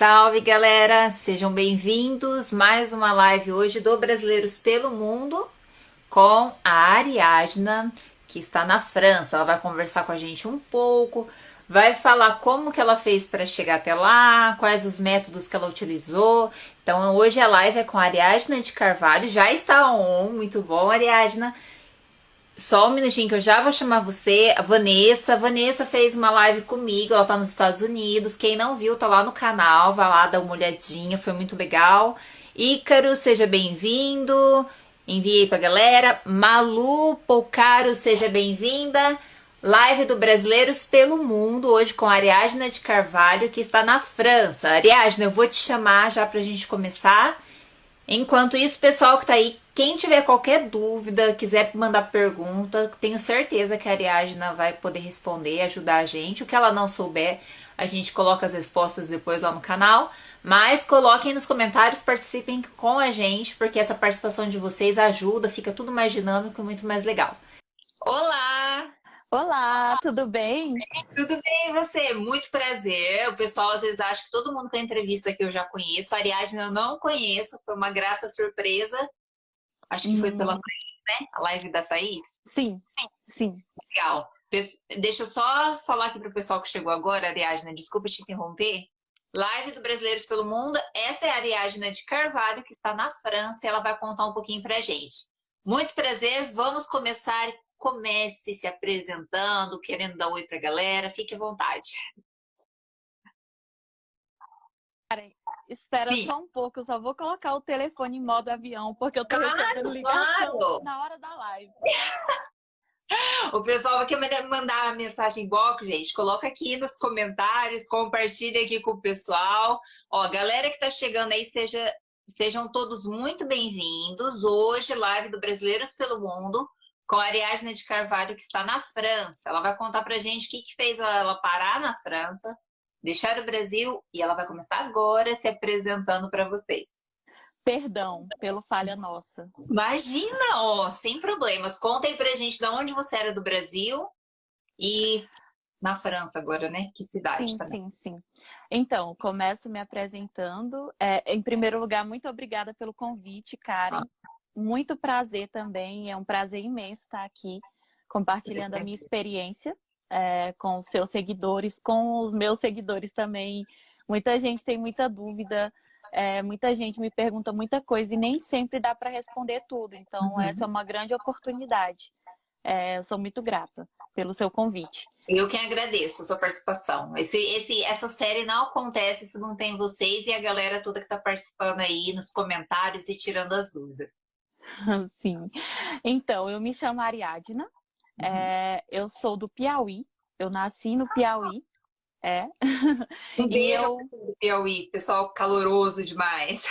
Salve galera, sejam bem-vindos mais uma live hoje do Brasileiros pelo Mundo com a Ariadna, que está na França. Ela vai conversar com a gente um pouco, vai falar como que ela fez para chegar até lá, quais os métodos que ela utilizou. Então hoje a live é com a Ariadna de Carvalho, já está on, muito bom Ariadna. Só um minutinho que eu já vou chamar você, a Vanessa. A Vanessa fez uma live comigo, ela tá nos Estados Unidos. Quem não viu, tá lá no canal, vai lá dar uma olhadinha, foi muito legal. Ícaro, seja bem-vindo. Enviei pra galera. Malu Poucaro, seja bem-vinda. Live do Brasileiros pelo Mundo, hoje com a Ariadna de Carvalho, que está na França. Ariadna, eu vou te chamar já pra gente começar. Enquanto isso, pessoal que tá aí, quem tiver qualquer dúvida, quiser mandar pergunta, tenho certeza que a Ariadna vai poder responder, ajudar a gente. O que ela não souber, a gente coloca as respostas depois lá no canal. Mas coloquem nos comentários, participem com a gente, porque essa participação de vocês ajuda, fica tudo mais dinâmico e muito mais legal. Olá! Olá, tudo bem? Tudo bem, e você? Muito prazer. O pessoal às vezes acha que todo mundo que a entrevista aqui eu já conheço. A Ariadne eu não conheço, foi uma grata surpresa. Acho que hum. foi pela Thaís, né? A live da Thaís. Sim, sim, sim. Legal. Deixa eu só falar aqui para o pessoal que chegou agora, Ariadne, desculpa te interromper. Live do Brasileiros pelo Mundo. Essa é a Ariadna de Carvalho, que está na França, e ela vai contar um pouquinho para gente. Muito prazer, vamos começar comece se apresentando, querendo dar oi para a galera, fique à vontade. Espera Sim. só um pouco, eu só vou colocar o telefone em modo avião, porque eu tô claro, recebendo ligação claro. na hora da live. o pessoal vai querer mandar a mensagem box, gente, coloca aqui nos comentários, compartilha aqui com o pessoal. Ó, galera que tá chegando aí, seja, sejam todos muito bem-vindos. Hoje, live do Brasileiros pelo Mundo com a Ariadne de Carvalho, que está na França. Ela vai contar pra gente o que, que fez ela parar na França, deixar o Brasil e ela vai começar agora se apresentando para vocês. Perdão pelo falha nossa. Imagina, ó, sem problemas. Conta aí pra gente de onde você era do Brasil e na França agora, né? Que cidade sim, também. Sim, sim. Então, começo me apresentando. É, em primeiro lugar, muito obrigada pelo convite, Karen. Ah muito prazer também, é um prazer imenso estar aqui compartilhando a minha experiência é, com os seus seguidores, com os meus seguidores também. Muita gente tem muita dúvida, é, muita gente me pergunta muita coisa e nem sempre dá para responder tudo. Então, uhum. essa é uma grande oportunidade. É, eu sou muito grata pelo seu convite. Eu que agradeço a sua participação. Esse, esse, essa série não acontece se não tem vocês e a galera toda que está participando aí nos comentários e tirando as dúvidas. Sim. Então, eu me chamo Ariadna. É, eu sou do Piauí, eu nasci no Piauí. É. Um beijo eu... do Piauí, pessoal caloroso demais.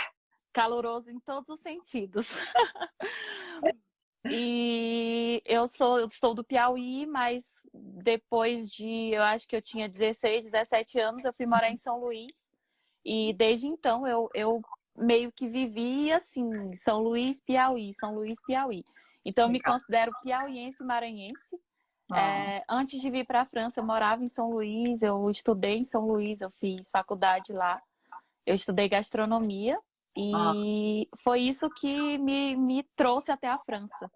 Caloroso em todos os sentidos. E eu sou, eu sou do Piauí, mas depois de, eu acho que eu tinha 16, 17 anos, eu fui morar em São Luís. E desde então eu, eu meio que vivi assim, São Luís, Piauí, São Luís, Piauí. Então eu me considero piauiense maranhense. Ah. É, antes de vir para a França, eu morava em São Luís, eu estudei em São Luís, eu fiz faculdade lá. Eu estudei gastronomia e ah. foi isso que me, me trouxe até a França.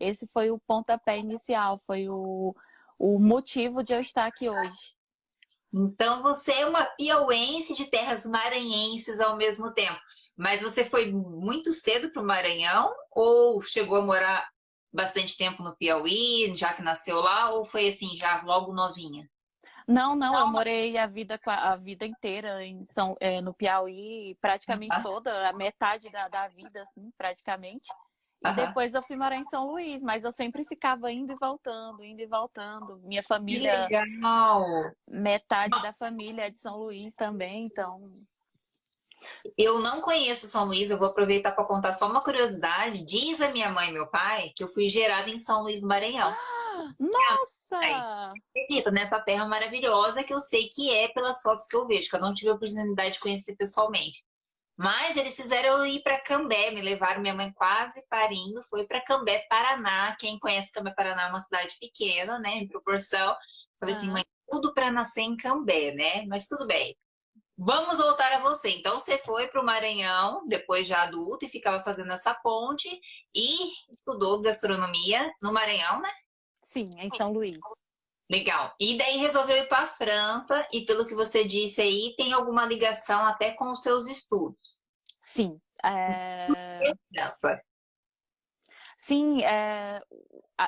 Esse foi o pontapé inicial, foi o, o motivo de eu estar aqui hoje. Então você é uma piauense de terras maranhenses ao mesmo tempo. Mas você foi muito cedo para o Maranhão ou chegou a morar bastante tempo no Piauí, já que nasceu lá, ou foi assim, já logo novinha? Não, não, eu morei a vida, a vida inteira em São, é, no Piauí, praticamente toda, a metade da, da vida, assim, praticamente. E depois eu fui morar em São Luís, mas eu sempre ficava indo e voltando, indo e voltando. Minha família. Que legal! Metade da família é de São Luís também, então eu não conheço São Luís, eu vou aproveitar para contar só uma curiosidade. Diz a minha mãe e meu pai que eu fui gerada em São Luís do Maranhão. Nossa! Acredita nessa terra maravilhosa que eu sei que é pelas fotos que eu vejo, que eu não tive a oportunidade de conhecer pessoalmente. Mas eles fizeram eu ir para Cambé, me levaram, minha mãe quase parindo, foi para Cambé, Paraná. Quem conhece Cambé, Paraná é uma cidade pequena, né, em proporção. Falei assim, mãe, tudo para nascer em Cambé, né? Mas tudo bem. Vamos voltar a você. Então, você foi para o Maranhão, depois já adulto, e ficava fazendo essa ponte e estudou gastronomia no Maranhão, né? Sim, em São Luís. Legal. E daí resolveu ir para a França, e pelo que você disse aí, tem alguma ligação até com os seus estudos. Sim. É... França. Sim, é,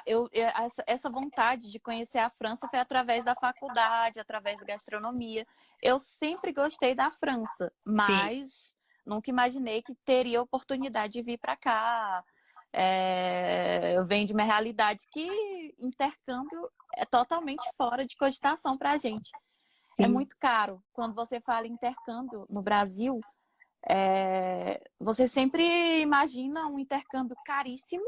eu, essa, essa vontade de conhecer a França foi através da faculdade, através da gastronomia. Eu sempre gostei da França, mas Sim. nunca imaginei que teria oportunidade de vir para cá. É, eu venho de uma realidade que intercâmbio é totalmente fora de cogitação para a gente. É Sim. É muito caro. Quando você fala intercâmbio no Brasil, é, você sempre imagina um intercâmbio caríssimo,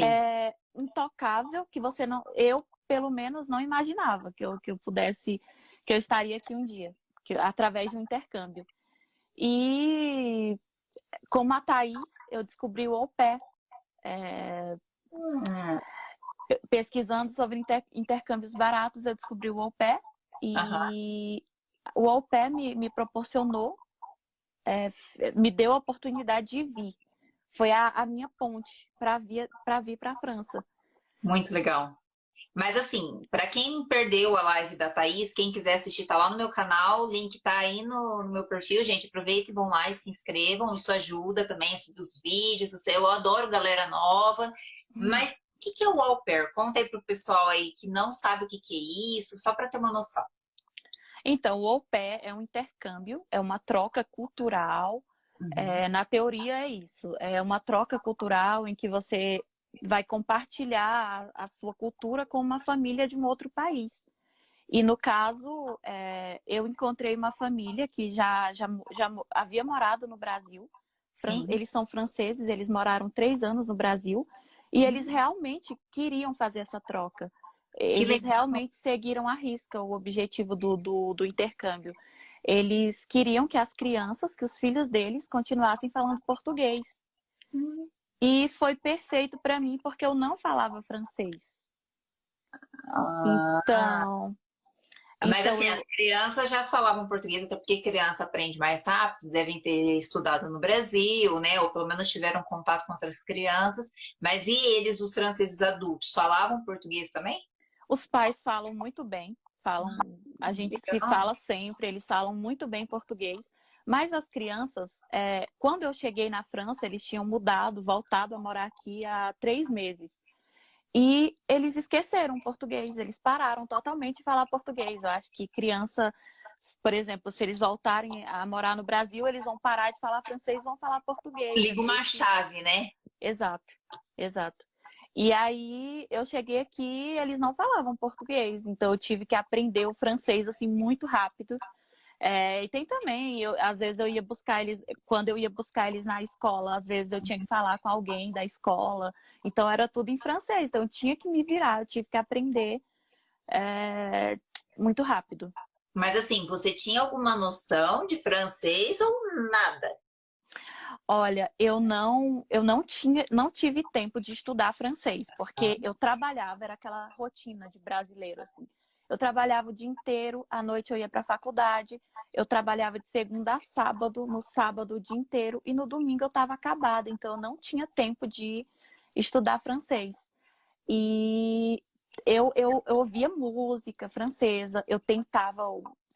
é, intocável, que você não, eu pelo menos não imaginava que eu, que eu pudesse, que eu estaria aqui um dia, que, através de um intercâmbio. E como a Thaís, eu descobri o au pair. É. Pesquisando sobre inter, intercâmbios baratos, eu descobri o au pair. E uhum. o au pair me, me proporcionou é, me deu a oportunidade de vir. Foi a, a minha ponte para vir para a França. Muito legal. Mas assim, para quem perdeu a live da Thaís, quem quiser assistir, tá lá no meu canal, o link tá aí no, no meu perfil, gente. Aproveitem, vão lá e se inscrevam, isso ajuda também, assim, dos vídeos. Eu adoro galera nova. Hum. Mas o que, que é o au pair? Conta aí pro pessoal aí que não sabe o que, que é isso, só para ter uma noção. Então, o au pair é um intercâmbio, é uma troca cultural. Uhum. É, na teoria é isso, é uma troca cultural em que você vai compartilhar a, a sua cultura com uma família de um outro país. E no caso, é, eu encontrei uma família que já, já, já havia morado no Brasil. Sim. Eles são franceses, eles moraram três anos no Brasil. E eles uhum. realmente queriam fazer essa troca. Eles realmente seguiram à risca o objetivo do, do, do, intercâmbio. Eles queriam que as crianças, que os filhos deles, continuassem falando português. Hum. E foi perfeito para mim porque eu não falava francês. Ah. Então. Mas então, assim, as crianças já falavam português, até porque criança aprende mais rápido, devem ter estudado no Brasil, né? Ou pelo menos tiveram contato com outras crianças. Mas e eles, os franceses adultos, falavam português também? Os pais falam muito bem, falam, a gente se fala sempre, eles falam muito bem português. Mas as crianças, é, quando eu cheguei na França, eles tinham mudado, voltado a morar aqui há três meses. E eles esqueceram português, eles pararam totalmente de falar português. Eu acho que criança, por exemplo, se eles voltarem a morar no Brasil, eles vão parar de falar francês, vão falar português. Liga uma chave, né? Exato, exato. E aí eu cheguei aqui, eles não falavam português, então eu tive que aprender o francês assim muito rápido. É, e tem também, eu, às vezes eu ia buscar eles, quando eu ia buscar eles na escola, às vezes eu tinha que falar com alguém da escola, então era tudo em francês, então eu tinha que me virar, eu tive que aprender é, muito rápido. Mas assim, você tinha alguma noção de francês ou nada? Olha, eu não, eu não tinha, não tive tempo de estudar francês, porque ah. eu trabalhava, era aquela rotina de brasileiro assim. Eu trabalhava o dia inteiro, à noite eu ia para a faculdade, eu trabalhava de segunda a sábado, no sábado o dia inteiro e no domingo eu estava acabada, então eu não tinha tempo de estudar francês. E eu, eu, eu ouvia música francesa, eu tentava,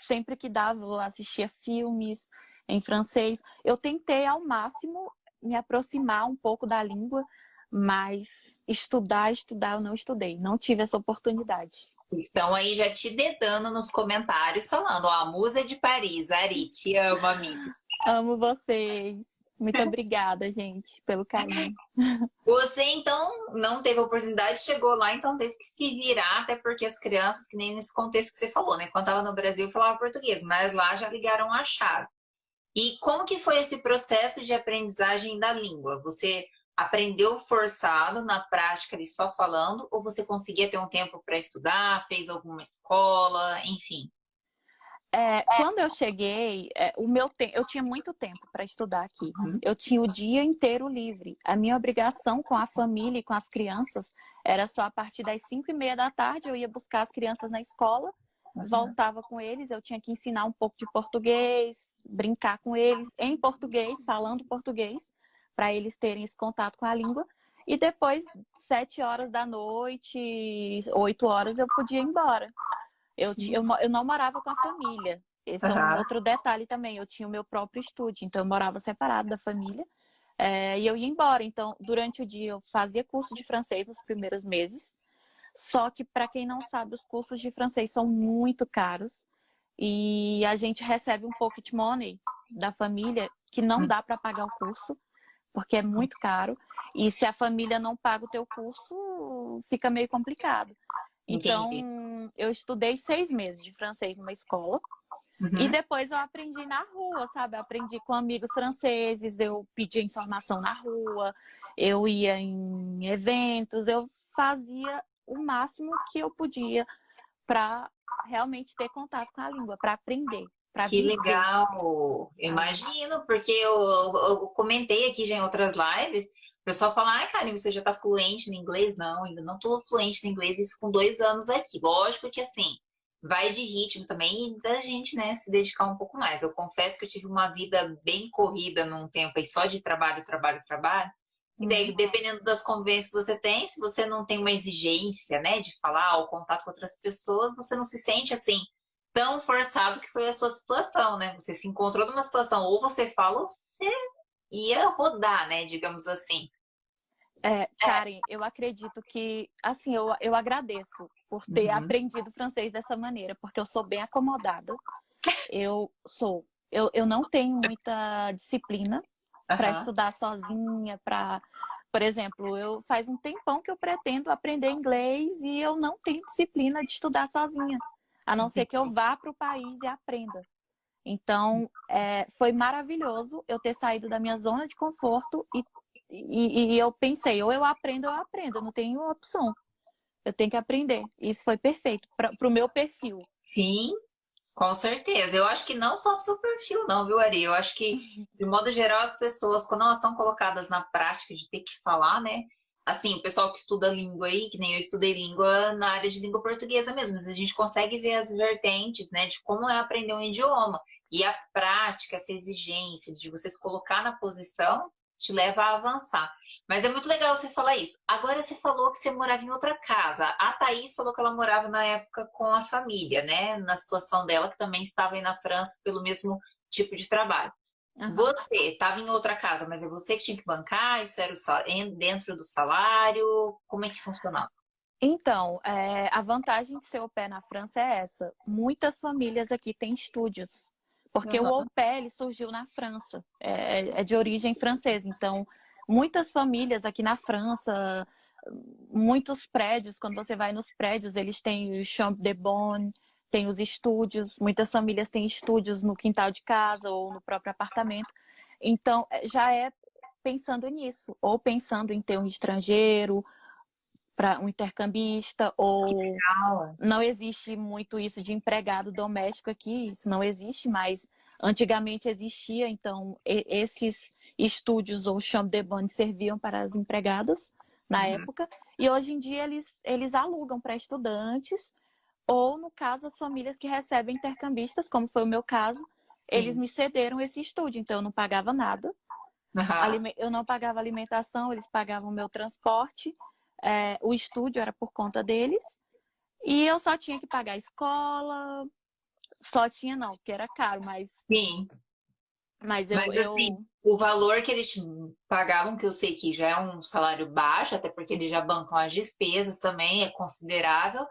sempre que dava, eu assistia filmes, em francês. Eu tentei ao máximo me aproximar um pouco da língua, mas estudar, estudar, eu não estudei, não tive essa oportunidade. Estão aí já te dedando nos comentários, falando, ó, a musa é de Paris, Ari, te amo, amigo. Amo vocês. Muito obrigada, gente, pelo carinho. Você, então, não teve oportunidade, chegou lá, então teve que se virar, até porque as crianças, que nem nesse contexto que você falou, né? Quando estava no Brasil, falava português, mas lá já ligaram a chave. E como que foi esse processo de aprendizagem da língua? Você aprendeu forçado na prática ali só falando ou você conseguia ter um tempo para estudar, fez alguma escola, enfim? É, quando eu cheguei, é, o meu te... eu tinha muito tempo para estudar aqui. Eu tinha o dia inteiro livre. A minha obrigação com a família e com as crianças era só a partir das cinco e meia da tarde eu ia buscar as crianças na escola uhum. voltava com eles, eu tinha que ensinar um pouco de português, brincar com eles em português, falando português, para eles terem esse contato com a língua. E depois, sete horas da noite, oito horas, eu podia ir embora. Eu, eu, eu não morava com a família. Esse uhum. é um outro detalhe também. Eu tinha o meu próprio estúdio, então eu morava separado da família. É, e eu ia embora. Então, durante o dia, eu fazia curso de francês nos primeiros meses. Só que, para quem não sabe, os cursos de francês são muito caros. E a gente recebe um pocket money da família que não hum. dá para pagar o curso, porque é muito caro. E se a família não paga o teu curso, fica meio complicado. Então, Entendi. eu estudei seis meses de francês numa escola. Uhum. E depois eu aprendi na rua, sabe? Eu aprendi com amigos franceses, eu pedia informação na rua, eu ia em eventos, eu fazia o máximo que eu podia para realmente ter contato com a língua, para aprender. Que viver. legal! Imagino, porque eu, eu, comentei aqui já em outras lives, o pessoal fala, ai, Karen, você já está fluente no inglês? Não, ainda não estou fluente no inglês, isso com dois anos aqui. Lógico que assim, vai de ritmo também e da gente, né, se dedicar um pouco mais. Eu confesso que eu tive uma vida bem corrida num tempo aí só de trabalho, trabalho, trabalho. E daí, uhum. dependendo das convivências que você tem, se você não tem uma exigência, né, de falar ou contato com outras pessoas, você não se sente assim tão forçado que foi a sua situação, né? Você se encontrou numa situação, ou você fala, ou você ia rodar, né, digamos assim. É, Karen, eu acredito que, assim, eu, eu agradeço por ter uhum. aprendido francês dessa maneira, porque eu sou bem acomodada. Eu sou. Eu, eu não tenho muita disciplina uhum. para estudar sozinha, para. Por exemplo, eu faz um tempão que eu pretendo aprender inglês e eu não tenho disciplina de estudar sozinha, a não ser que eu vá para o país e aprenda. Então, é, foi maravilhoso eu ter saído da minha zona de conforto e e, e, eu pensei, ou eu aprendo ou eu aprendo, eu não tenho opção. Eu tenho que aprender. Isso foi perfeito para o meu perfil. Sim, com certeza. Eu acho que não só para o seu perfil, não, viu, Ari? Eu acho que, de modo geral, as pessoas, quando elas são colocadas na prática de ter que falar, né? Assim, o pessoal que estuda língua aí, que nem eu estudei língua na área de língua portuguesa mesmo, mas a gente consegue ver as vertentes, né, de como é aprender um idioma. E a prática, essa exigência de você se colocar na posição te leva a avançar. Mas é muito legal você falar isso. Agora você falou que você morava em outra casa. A Thaís falou que ela morava na época com a família, né? Na situação dela, que também estava aí na França pelo mesmo tipo de trabalho. Uhum. Você estava em outra casa, mas é você que tinha que bancar? Isso era dentro do salário? Como é que funcionava? Então, é, a vantagem de ser o pé na França é essa. Muitas famílias aqui têm estúdios porque uhum. o au pair surgiu na França, é, é, de origem francesa. Então, muitas famílias aqui na França, muitos prédios, quando você vai nos prédios, eles têm o chambre de bonne, tem os estúdios, muitas famílias têm estúdios no quintal de casa ou no próprio apartamento. Então, é, já é pensando nisso, ou pensando em ter um estrangeiro, para um intercambista ou não existe muito isso de empregado doméstico aqui, isso não existe mais. Antigamente existia, então esses estúdios ou chambre de bonne serviam para as empregadas na uhum. época e hoje em dia eles eles alugam para estudantes ou no caso as famílias que recebem intercambistas, como foi o meu caso, Sim. eles me cederam esse estúdio, então eu não pagava nada. Uhum. Eu não pagava alimentação, eles pagavam o meu transporte é, o estúdio era por conta deles. E eu só tinha que pagar a escola. Só tinha não, porque era caro, mas. Sim. Mas eu. Mas, assim, eu... O valor que eles pagavam, que eu sei que já é um salário baixo, até porque eles já bancam as despesas também, é considerável.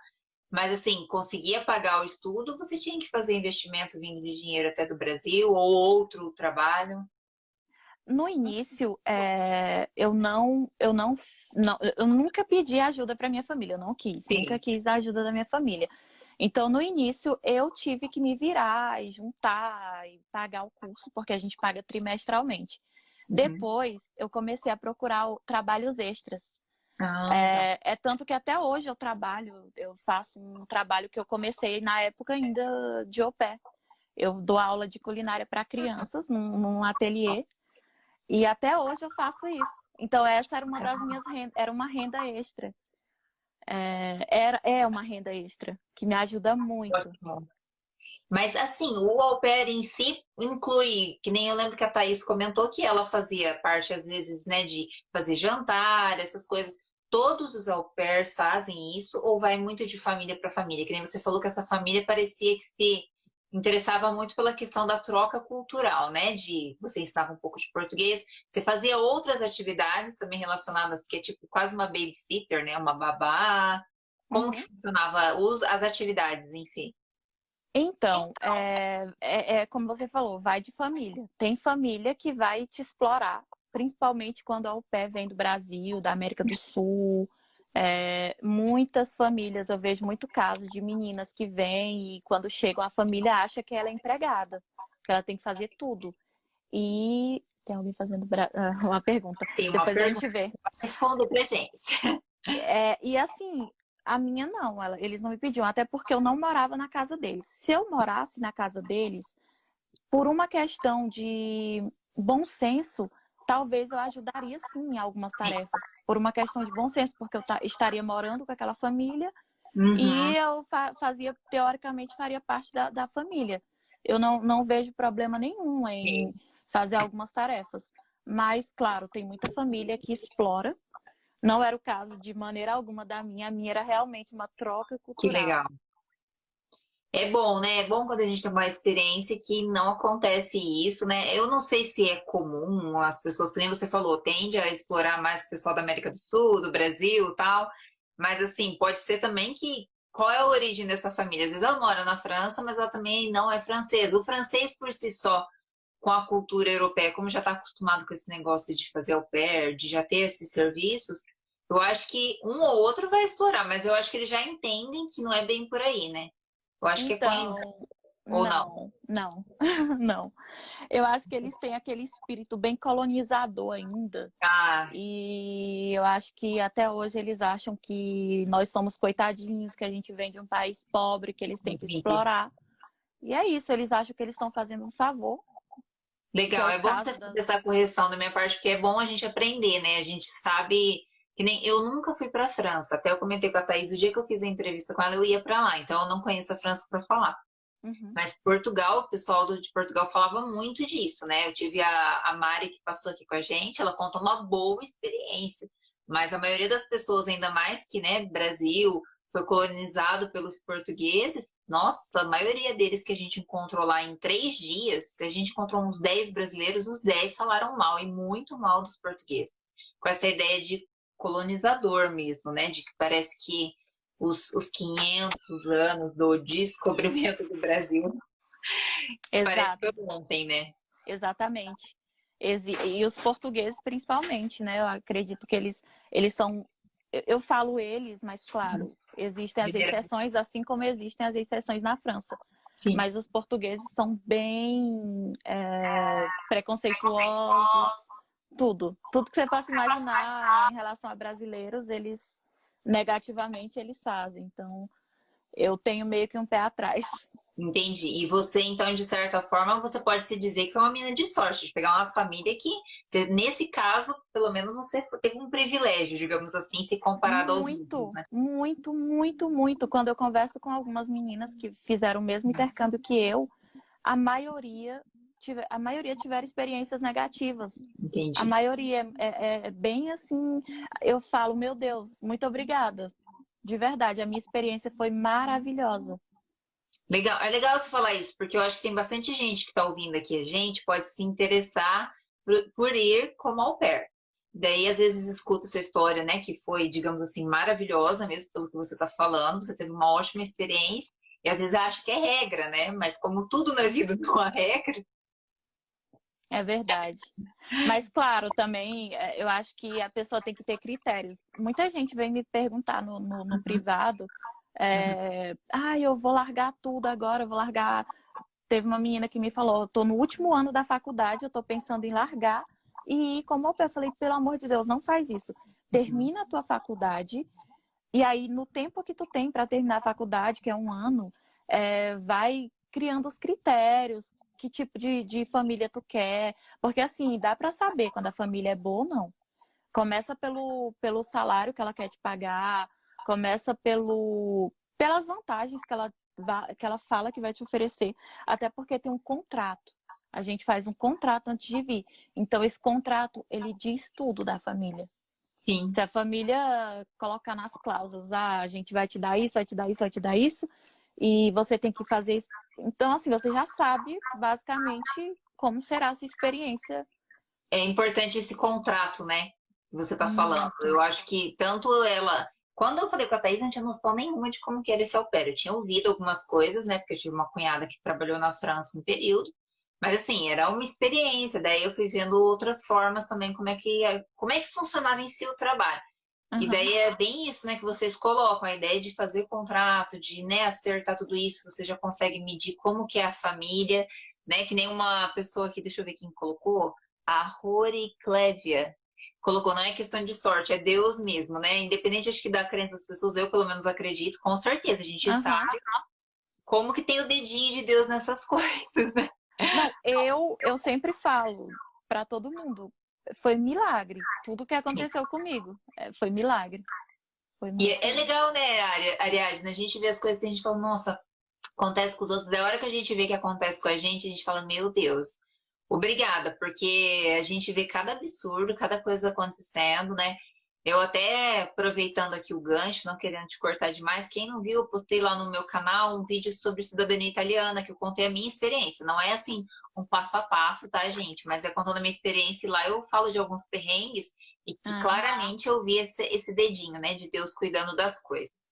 Mas assim, conseguia pagar o estudo, você tinha que fazer investimento vindo de dinheiro até do Brasil ou outro trabalho? no início, é, eu não, eu não, não, eu nunca pedi ajuda para minha família, eu não quis, Sim. nunca quis a ajuda da minha família. Então, no início, eu tive que me virar e juntar e pagar o curso, porque a gente paga trimestralmente. Uhum. Depois, eu comecei a procurar trabalhos extras. Ah, é, é, tanto que até hoje eu trabalho, eu faço um trabalho que eu comecei na época ainda de au pair. Eu dou aula de culinária para crianças num, num ateliê. E até hoje eu faço isso. Então essa era uma das minhas rendas, era uma renda extra. é, era, é uma renda extra que me ajuda muito. Mas assim, o au pair em si inclui, que nem eu lembro que a Thaís comentou que ela fazia parte, às vezes, né, de fazer jantar, essas coisas. Todos os au pairs fazem isso ou vai muito de família para família? Que nem você falou que essa família parecia que se interessava muito pela questão da troca cultural, né? De você ensinava um pouco de português, você fazia outras atividades também relacionadas, que é tipo quase uma babysitter, né? Uma babá. Como uhum. que funcionava as atividades em si? Então, é, é, é, como você falou, vai de família. Tem família que vai te explorar, principalmente quando a pé vem do Brasil, da América do Sul. É, muitas famílias, eu vejo muito caso de meninas que vêm e quando chegam a família acha que ela é empregada, que ela tem que fazer tudo. E tem alguém fazendo uma pergunta. Tem uma Depois pergunta. a gente vê. Responda pra gente. É, e assim, a minha não, ela, eles não me pediam, até porque eu não morava na casa deles. Se eu morasse na casa deles, por uma questão de bom senso, talvez eu ajudaria sim em algumas tarefas. Por uma questão de bom senso, porque eu estaria morando com aquela família uhum. e eu fa fazia, teoricamente, faria parte da, da família. Eu não, não vejo problema nenhum em fazer algumas tarefas. Mas, claro, tem muita família que explora não era o caso de maneira alguma da minha. A minha era realmente uma troca cultural. Que legal. É bom, né? É bom quando a gente tem uma experiência que não acontece isso, né? Eu não sei se é comum, as pessoas, que nem você falou, tende a explorar mais o pessoal da América do Sul, do Brasil tal. Mas assim, pode ser também que qual é a origem dessa família? Às vezes ela mora na França, mas ela também não é francesa. O francês por si só, com a cultura europeia, como já está acostumado com esse negócio de fazer au pair, de já ter esses serviços, eu acho que um ou outro vai explorar, mas eu acho que eles já entendem que não é bem por aí, né? Eu acho então, que é com... Então, ou não? Não, não. Eu acho que eles têm aquele espírito bem colonizador ainda. Ah. E eu acho que até hoje eles acham que nós somos coitadinhos, que a gente vem de um país pobre, que eles têm que explorar. E é isso, eles acham que eles estão fazendo um favor. Legal, é, é bom você fazer essa correção da minha parte, porque é bom a gente aprender, né? A gente sabe que nem eu nunca fui para a França. Até eu comentei com a Thaís, o dia que eu fiz a entrevista com ela, eu ia para lá. Então eu não conheço a França para falar. Uhum. Mas Portugal, o pessoal de Portugal falava muito disso, né? Eu tive a, a Mari que passou aqui com a gente, ela conta uma boa experiência. Mas a maioria das pessoas, ainda mais que, né, Brasil foi colonizado pelos portugueses, nossa, a maioria deles que a gente encontrou lá em três dias, a gente encontrou uns 10 brasileiros, os 10 falaram mal, e muito mal dos portugueses. Com essa ideia de colonizador mesmo, né? De que parece que os, os 500 anos do descobrimento do Brasil Exato. parece que ontem, né? Exatamente. E os portugueses, principalmente, né? Eu acredito que eles, eles são. Eu falo eles, mas claro, existem as exceções, assim como existem as exceções na França. Sim. Mas os portugueses são bem é, preconceituosos, tudo. Tudo que você possa imaginar em relação a brasileiros, eles negativamente eles fazem. Então, eu tenho meio que um pé atrás. Entendi. E você, então, de certa forma, você pode se dizer que foi uma menina de sorte, de pegar uma família que, nesse caso, pelo menos você teve um privilégio, digamos assim, se comparado muito, aos né? Muito, muito, muito. Quando eu converso com algumas meninas que fizeram o mesmo intercâmbio que eu, a maioria tiver, a maioria tiveram experiências negativas. Entendi. A maioria é, é, é bem assim, eu falo, meu Deus, muito obrigada. De verdade, a minha experiência foi maravilhosa. Legal, é legal você falar isso, porque eu acho que tem bastante gente que está ouvindo aqui a gente, pode se interessar por, por ir como au pair. Daí, às vezes, escuta sua história, né, que foi, digamos assim, maravilhosa mesmo pelo que você está falando, você teve uma ótima experiência, e às vezes acha que é regra, né, mas como tudo na vida não é regra, é verdade. Mas, claro, também é, eu acho que a pessoa tem que ter critérios. Muita gente vem me perguntar no, no, no uhum. privado: é, ah, eu vou largar tudo agora, eu vou largar. Teve uma menina que me falou: eu tô no último ano da faculdade, eu tô pensando em largar. E como eu falei, pelo amor de Deus, não faz isso. Termina a tua faculdade, e aí, no tempo que tu tem para terminar a faculdade, que é um ano, é, vai criando os critérios, que tipo de, de família tu quer, porque assim, dá para saber quando a família é boa ou não. Começa pelo, pelo salário que ela quer te pagar, começa pelo pelas vantagens que ela, que ela fala que vai te oferecer, até porque tem um contrato. A gente faz um contrato antes de vir. Então, esse contrato, ele diz tudo da família. Sim. Se a família colocar nas cláusulas, ah, a gente vai te dar isso, vai te dar isso, vai te dar isso, e você tem que fazer isso. Então, assim, você já sabe, basicamente, como será a sua experiência. É importante esse contrato, né? Você tá falando. Eu acho que tanto ela quando eu falei com a Thaís, eu não tinha noção nenhuma de como que era esse au pair. Eu tinha ouvido algumas coisas, né? Porque eu tive uma cunhada que trabalhou na França um período. Mas assim, era uma experiência. Daí eu fui vendo outras formas também, como é que, como é que funcionava em si o trabalho. Uhum. E daí é bem isso, né, que vocês colocam, a ideia de fazer contrato, de né, acertar tudo isso, você já consegue medir como que é a família, né? Que nem uma pessoa aqui, deixa eu ver quem colocou, a Rory Clevia, colocou, não é questão de sorte, é Deus mesmo, né? Independente, acho que da crença das pessoas, eu pelo menos acredito, com certeza, a gente uhum. sabe como que tem o dedinho de Deus nessas coisas, né? Não, eu, eu sempre falo para todo mundo, foi milagre. Tudo que aconteceu comigo é, foi milagre. Foi milagre. E é legal, né, Ariadne? A gente vê as coisas e a gente fala, nossa, acontece com os outros. Da hora que a gente vê que acontece com a gente, a gente fala, meu Deus, Obrigada, porque a gente vê cada absurdo, cada coisa acontecendo, né? Eu até aproveitando aqui o gancho, não querendo te cortar demais, quem não viu, eu postei lá no meu canal um vídeo sobre cidadania italiana, que eu contei a minha experiência. Não é assim um passo a passo, tá, gente? Mas é contando a minha experiência e lá eu falo de alguns perrengues e que ah. claramente eu vi esse, esse dedinho, né, de Deus cuidando das coisas.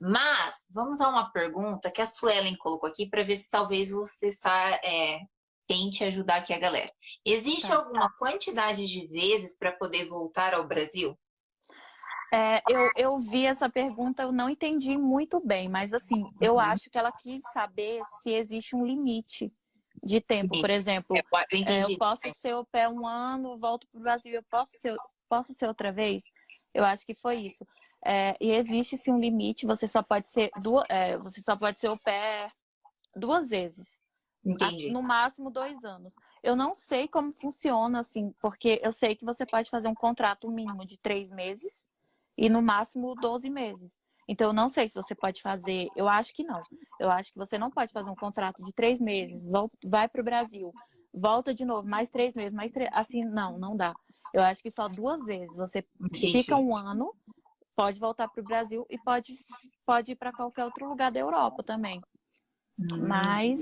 Mas vamos a uma pergunta que a Suelen colocou aqui para ver se talvez você é, tente ajudar aqui a galera. Existe tá. alguma quantidade de vezes para poder voltar ao Brasil? É, eu, eu vi essa pergunta, eu não entendi muito bem, mas assim, eu uhum. acho que ela quis saber se existe um limite de tempo, por exemplo. Eu, eu, é, eu posso ser o pé um ano, volto para o Brasil, eu posso ser, posso ser outra vez? Eu acho que foi isso. É, e existe sim um limite, você só pode ser duas, é, você só pode ser o pé duas vezes. Entendi. No máximo dois anos. Eu não sei como funciona, assim, porque eu sei que você pode fazer um contrato mínimo de três meses e no máximo 12 meses. Então, eu não sei se você pode fazer. Eu acho que não. Eu acho que você não pode fazer um contrato de três meses, vai para o Brasil, volta de novo, mais três meses, mais três. Assim, não, não dá. Eu acho que só duas vezes. Você fica um ano, pode voltar para o Brasil e pode, pode ir para qualquer outro lugar da Europa também. Hum, Mas.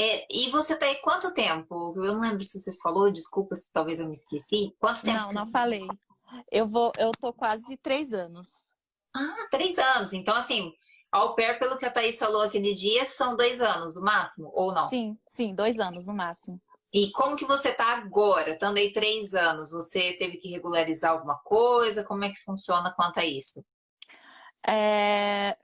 É, e você tá aí quanto tempo? Eu não lembro se você falou, desculpa se talvez eu me esqueci. Quanto tempo? Não, não falei. Eu vou, eu tô quase três anos. Ah, três anos. Então, assim, ao pair, pelo que a Thaís falou aquele dia, são dois anos, o máximo, ou não? Sim, sim, dois anos no máximo. E como que você tá agora, estando aí três anos? Você teve que regularizar alguma coisa? Como é que funciona quanto a isso? É,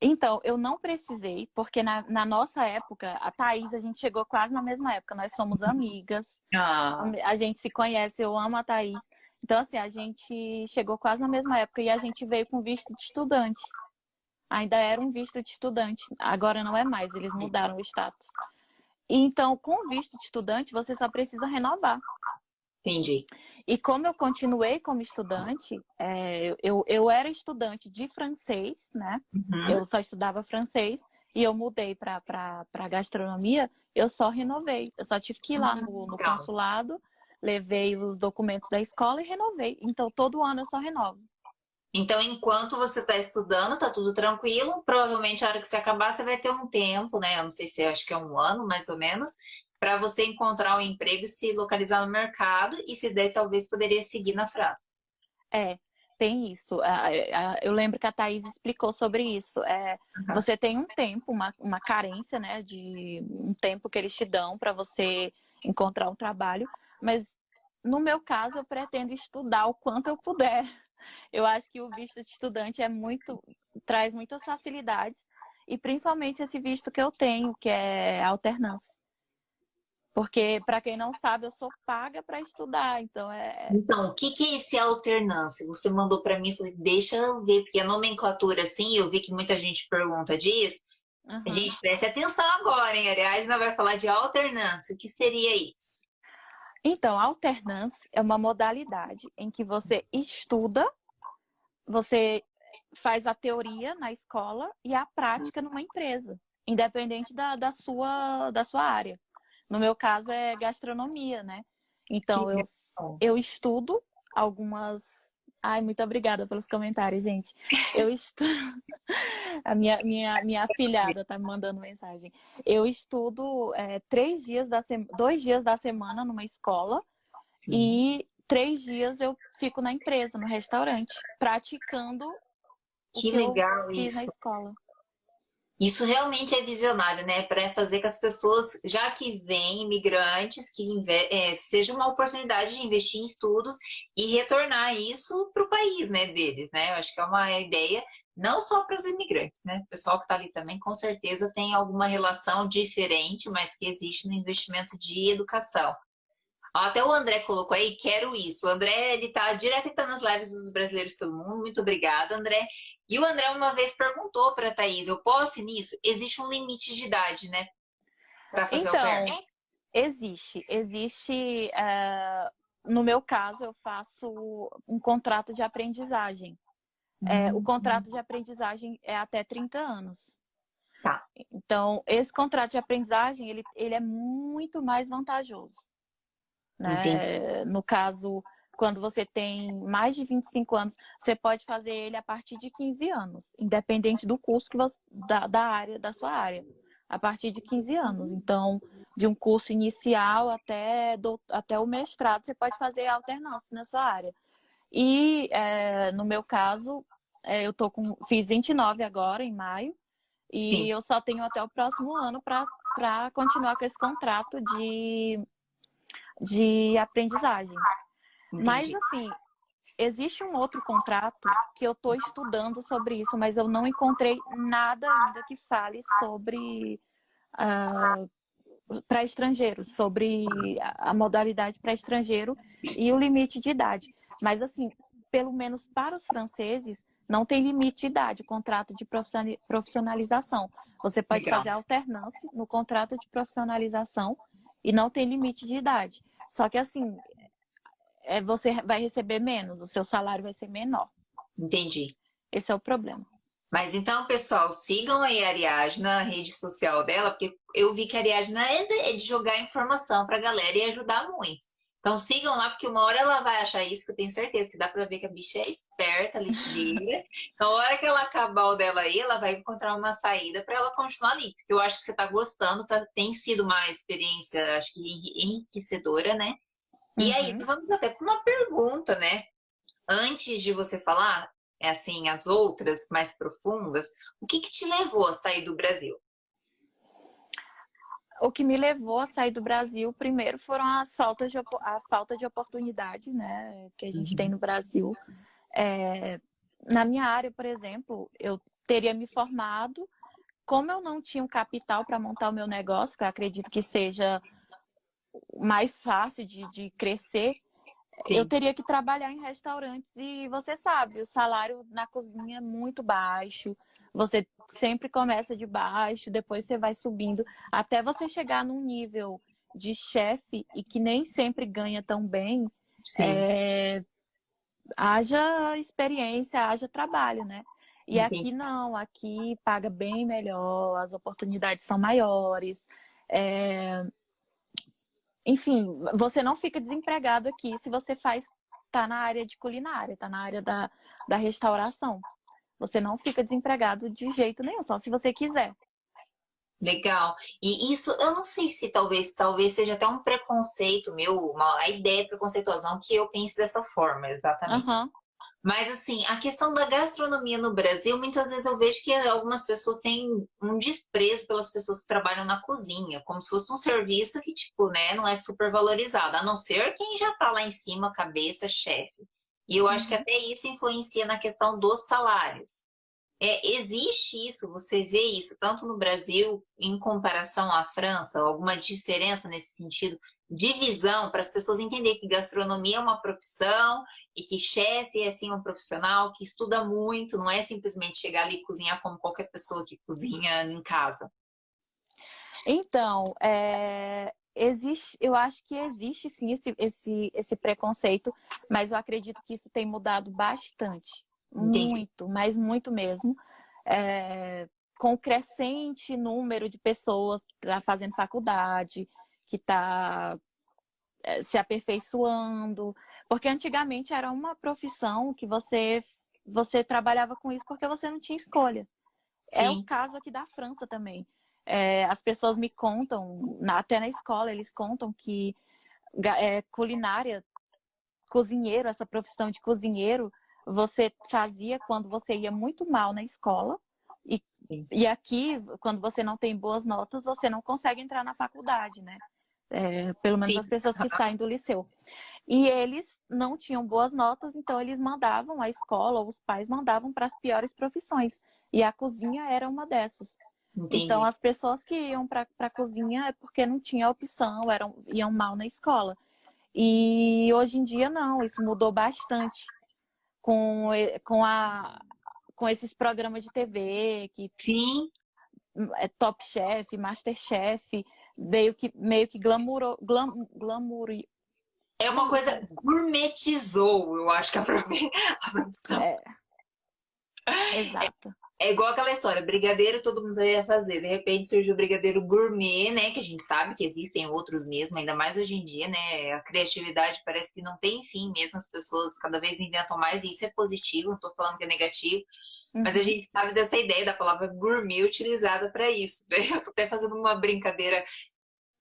então, eu não precisei, porque na, na, nossa época, a Thaís, a gente chegou quase na mesma época, nós somos amigas, ah. a gente se conhece, eu amo a Thaís. Então, assim, a gente chegou quase na mesma época e a gente veio com visto de estudante. Ainda era um visto de estudante, agora não é mais, eles mudaram o status. Então, com visto de estudante, você só precisa renovar. Entendi. E como eu continuei como estudante, é, eu, eu era estudante de francês, né? Uhum. Eu só estudava francês e eu mudei para gastronomia, eu só renovei. Eu só tive que ir lá no, no consulado, levei os documentos da escola e renovei. Então, todo ano eu só renovo. Então, enquanto você está estudando, tá tudo tranquilo. Provavelmente, a hora que você acabar, você vai ter um tempo, né? Eu não sei se acho que é um ano, mais ou menos, para você encontrar um emprego se localizar no mercado e se der, talvez poderia seguir na França. É, tem isso. Eu lembro que a Thaís explicou sobre isso. É, uhum. Você tem um tempo, uma, uma carência, né, de um tempo que eles te dão para você encontrar um trabalho, mas no meu caso eu pretendo estudar o quanto eu puder. Eu acho que o visto de estudante é muito traz muitas facilidades e principalmente esse visto que eu tenho, que é alternância. Porque, para quem não sabe, eu sou paga para estudar, então é. Então, o que, que é esse alternância? Você mandou para mim, falei, deixa eu ver, porque a nomenclatura, assim, eu vi que muita gente pergunta disso. Uhum. Gente, preste atenção agora, hein? A Ariadna vai falar de alternância. O que seria isso? Então, alternância é uma modalidade em que você estuda, você faz a teoria na escola e a prática numa empresa, independente da, da, sua, da sua área. No meu caso é gastronomia, né? Então eu, eu estudo algumas. Ai, muito obrigada pelos comentários, gente. Eu estudo. A minha, minha, minha afilhada tá me mandando mensagem. Eu estudo é, três dias da se... dois dias da semana numa escola Sim. e três dias eu fico na empresa, no restaurante, praticando que, que legal eu fiz isso. na escola. Isso realmente é visionário, né? Para fazer com as pessoas, já que vêm imigrantes, que é, seja uma oportunidade de investir em estudos e retornar isso para o país, né, deles, né? Eu acho que é uma ideia não só para os imigrantes, né? O pessoal que está ali também, com certeza, tem alguma relação diferente, mas que existe no investimento de educação. Até o André colocou aí, quero isso. O André, ele tá direto tá nas lives dos brasileiros pelo mundo. Muito obrigada, André. E o André uma vez perguntou para a Thaís, eu posso ir nisso? Existe um limite de idade, né? Para fazer então, o Existe. Existe. Uh, no meu caso, eu faço um contrato de aprendizagem. Uhum. É, o contrato de aprendizagem é até 30 anos. Tá. Então, esse contrato de aprendizagem, ele, ele é muito mais vantajoso. Né? No caso, quando você tem mais de 25 anos, você pode fazer ele a partir de 15 anos, independente do curso que você, da, da área, da sua área. A partir de 15 anos. Então, de um curso inicial até, do, até o mestrado, você pode fazer alternância na sua área. E é, no meu caso, é, eu tô com, fiz 29 agora, em maio, e Sim. eu só tenho até o próximo ano para continuar com esse contrato de, de aprendizagem. Entendi. Mas assim, existe um outro contrato que eu estou estudando sobre isso, mas eu não encontrei nada ainda que fale sobre uh, para estrangeiros, sobre a modalidade para estrangeiro e o limite de idade. Mas assim, pelo menos para os franceses, não tem limite de idade, contrato de profissionalização. Você pode Legal. fazer alternância no contrato de profissionalização e não tem limite de idade. Só que assim, é, você vai receber menos, o seu salário vai ser menor. Entendi. Esse é o problema. Mas então, pessoal, sigam aí a Ariadna, a rede social dela, porque eu vi que a Ariadna é de, é de jogar informação para a galera e ajudar muito. Então sigam lá, porque uma hora ela vai achar isso, que eu tenho certeza que dá para ver que a bicha é esperta, ligeira. então, a hora que ela acabar o dela aí, ela vai encontrar uma saída para ela continuar ali. Porque eu acho que você está gostando, tá, tem sido uma experiência, acho que enriquecedora, né? E aí, uhum. nós vamos até para uma pergunta, né? Antes de você falar, é assim, as outras mais profundas, o que, que te levou a sair do Brasil? O que me levou a sair do Brasil, primeiro, foram as faltas de, a falta de oportunidade, né, que a gente uhum. tem no Brasil. É, na minha área, por exemplo, eu teria me formado, como eu não tinha um capital para montar o meu negócio, que eu acredito que seja mais fácil de, de crescer, Sim. eu teria que trabalhar em restaurantes e você sabe, o salário na cozinha é muito baixo. Você sempre começa de baixo, depois você vai subindo até você chegar num nível de chefe e que nem sempre ganha tão bem. É, haja experiência, haja trabalho, né? E aqui não, aqui paga bem melhor, as oportunidades são maiores. É, enfim, você não fica desempregado aqui se você faz tá na área de culinária, tá na área da, da restauração. Você não fica desempregado de jeito nenhum, só se você quiser. Legal. E isso, eu não sei se talvez, talvez seja até um preconceito meu, uma a ideia preconceituosa, não que eu pense dessa forma, exatamente. Uhum. Mas, assim, a questão da gastronomia no Brasil, muitas vezes eu vejo que algumas pessoas têm um desprezo pelas pessoas que trabalham na cozinha, como se fosse um serviço que, tipo, né, não é super valorizado, a não ser quem já tá lá em cima, cabeça, chefe. E eu acho que uhum. até isso influencia na questão dos salários. É, existe isso, você vê isso tanto no Brasil em comparação à França, alguma diferença nesse sentido? Divisão para as pessoas entenderem que gastronomia é uma profissão e que chefe é assim um profissional que estuda muito, não é simplesmente chegar ali e cozinhar como qualquer pessoa que cozinha em casa. Então, é, existe, eu acho que existe sim esse, esse, esse preconceito, mas eu acredito que isso tem mudado bastante Entendi. Muito, mas muito mesmo. É, com o crescente número de pessoas que está fazendo faculdade, que está é, se aperfeiçoando, porque antigamente era uma profissão que você você trabalhava com isso porque você não tinha escolha. Sim. É o caso aqui da França também. É, as pessoas me contam, na, até na escola, eles contam que é, culinária, cozinheiro, essa profissão de cozinheiro, você fazia quando você ia muito mal na escola. E, e aqui, quando você não tem boas notas, você não consegue entrar na faculdade, né? É, pelo menos Sim. as pessoas que saem do liceu. E eles não tinham boas notas, então eles mandavam a escola, ou os pais mandavam para as piores profissões. E a cozinha era uma dessas. Entendi. Então as pessoas que iam para a cozinha é porque não tinha opção, eram, iam mal na escola. E hoje em dia não, isso mudou bastante com, com, a, com esses programas de TV que Sim. É Top Chef, Master Chef, veio que meio que glamourou, glam, glamour, é uma coisa gourmetizou, eu acho que a profissão. É. Exato. É, igual aquela história, brigadeiro todo mundo ia fazer. De repente surgiu o brigadeiro gourmet, né? Que a gente sabe que existem outros mesmo, ainda mais hoje em dia, né? A criatividade parece que não tem fim mesmo, as pessoas cada vez inventam mais, e isso é positivo, não tô falando que é negativo. Uhum. Mas a uhum. gente sabe dessa ideia da palavra gourmet utilizada para isso. Né? Eu tô até fazendo uma brincadeira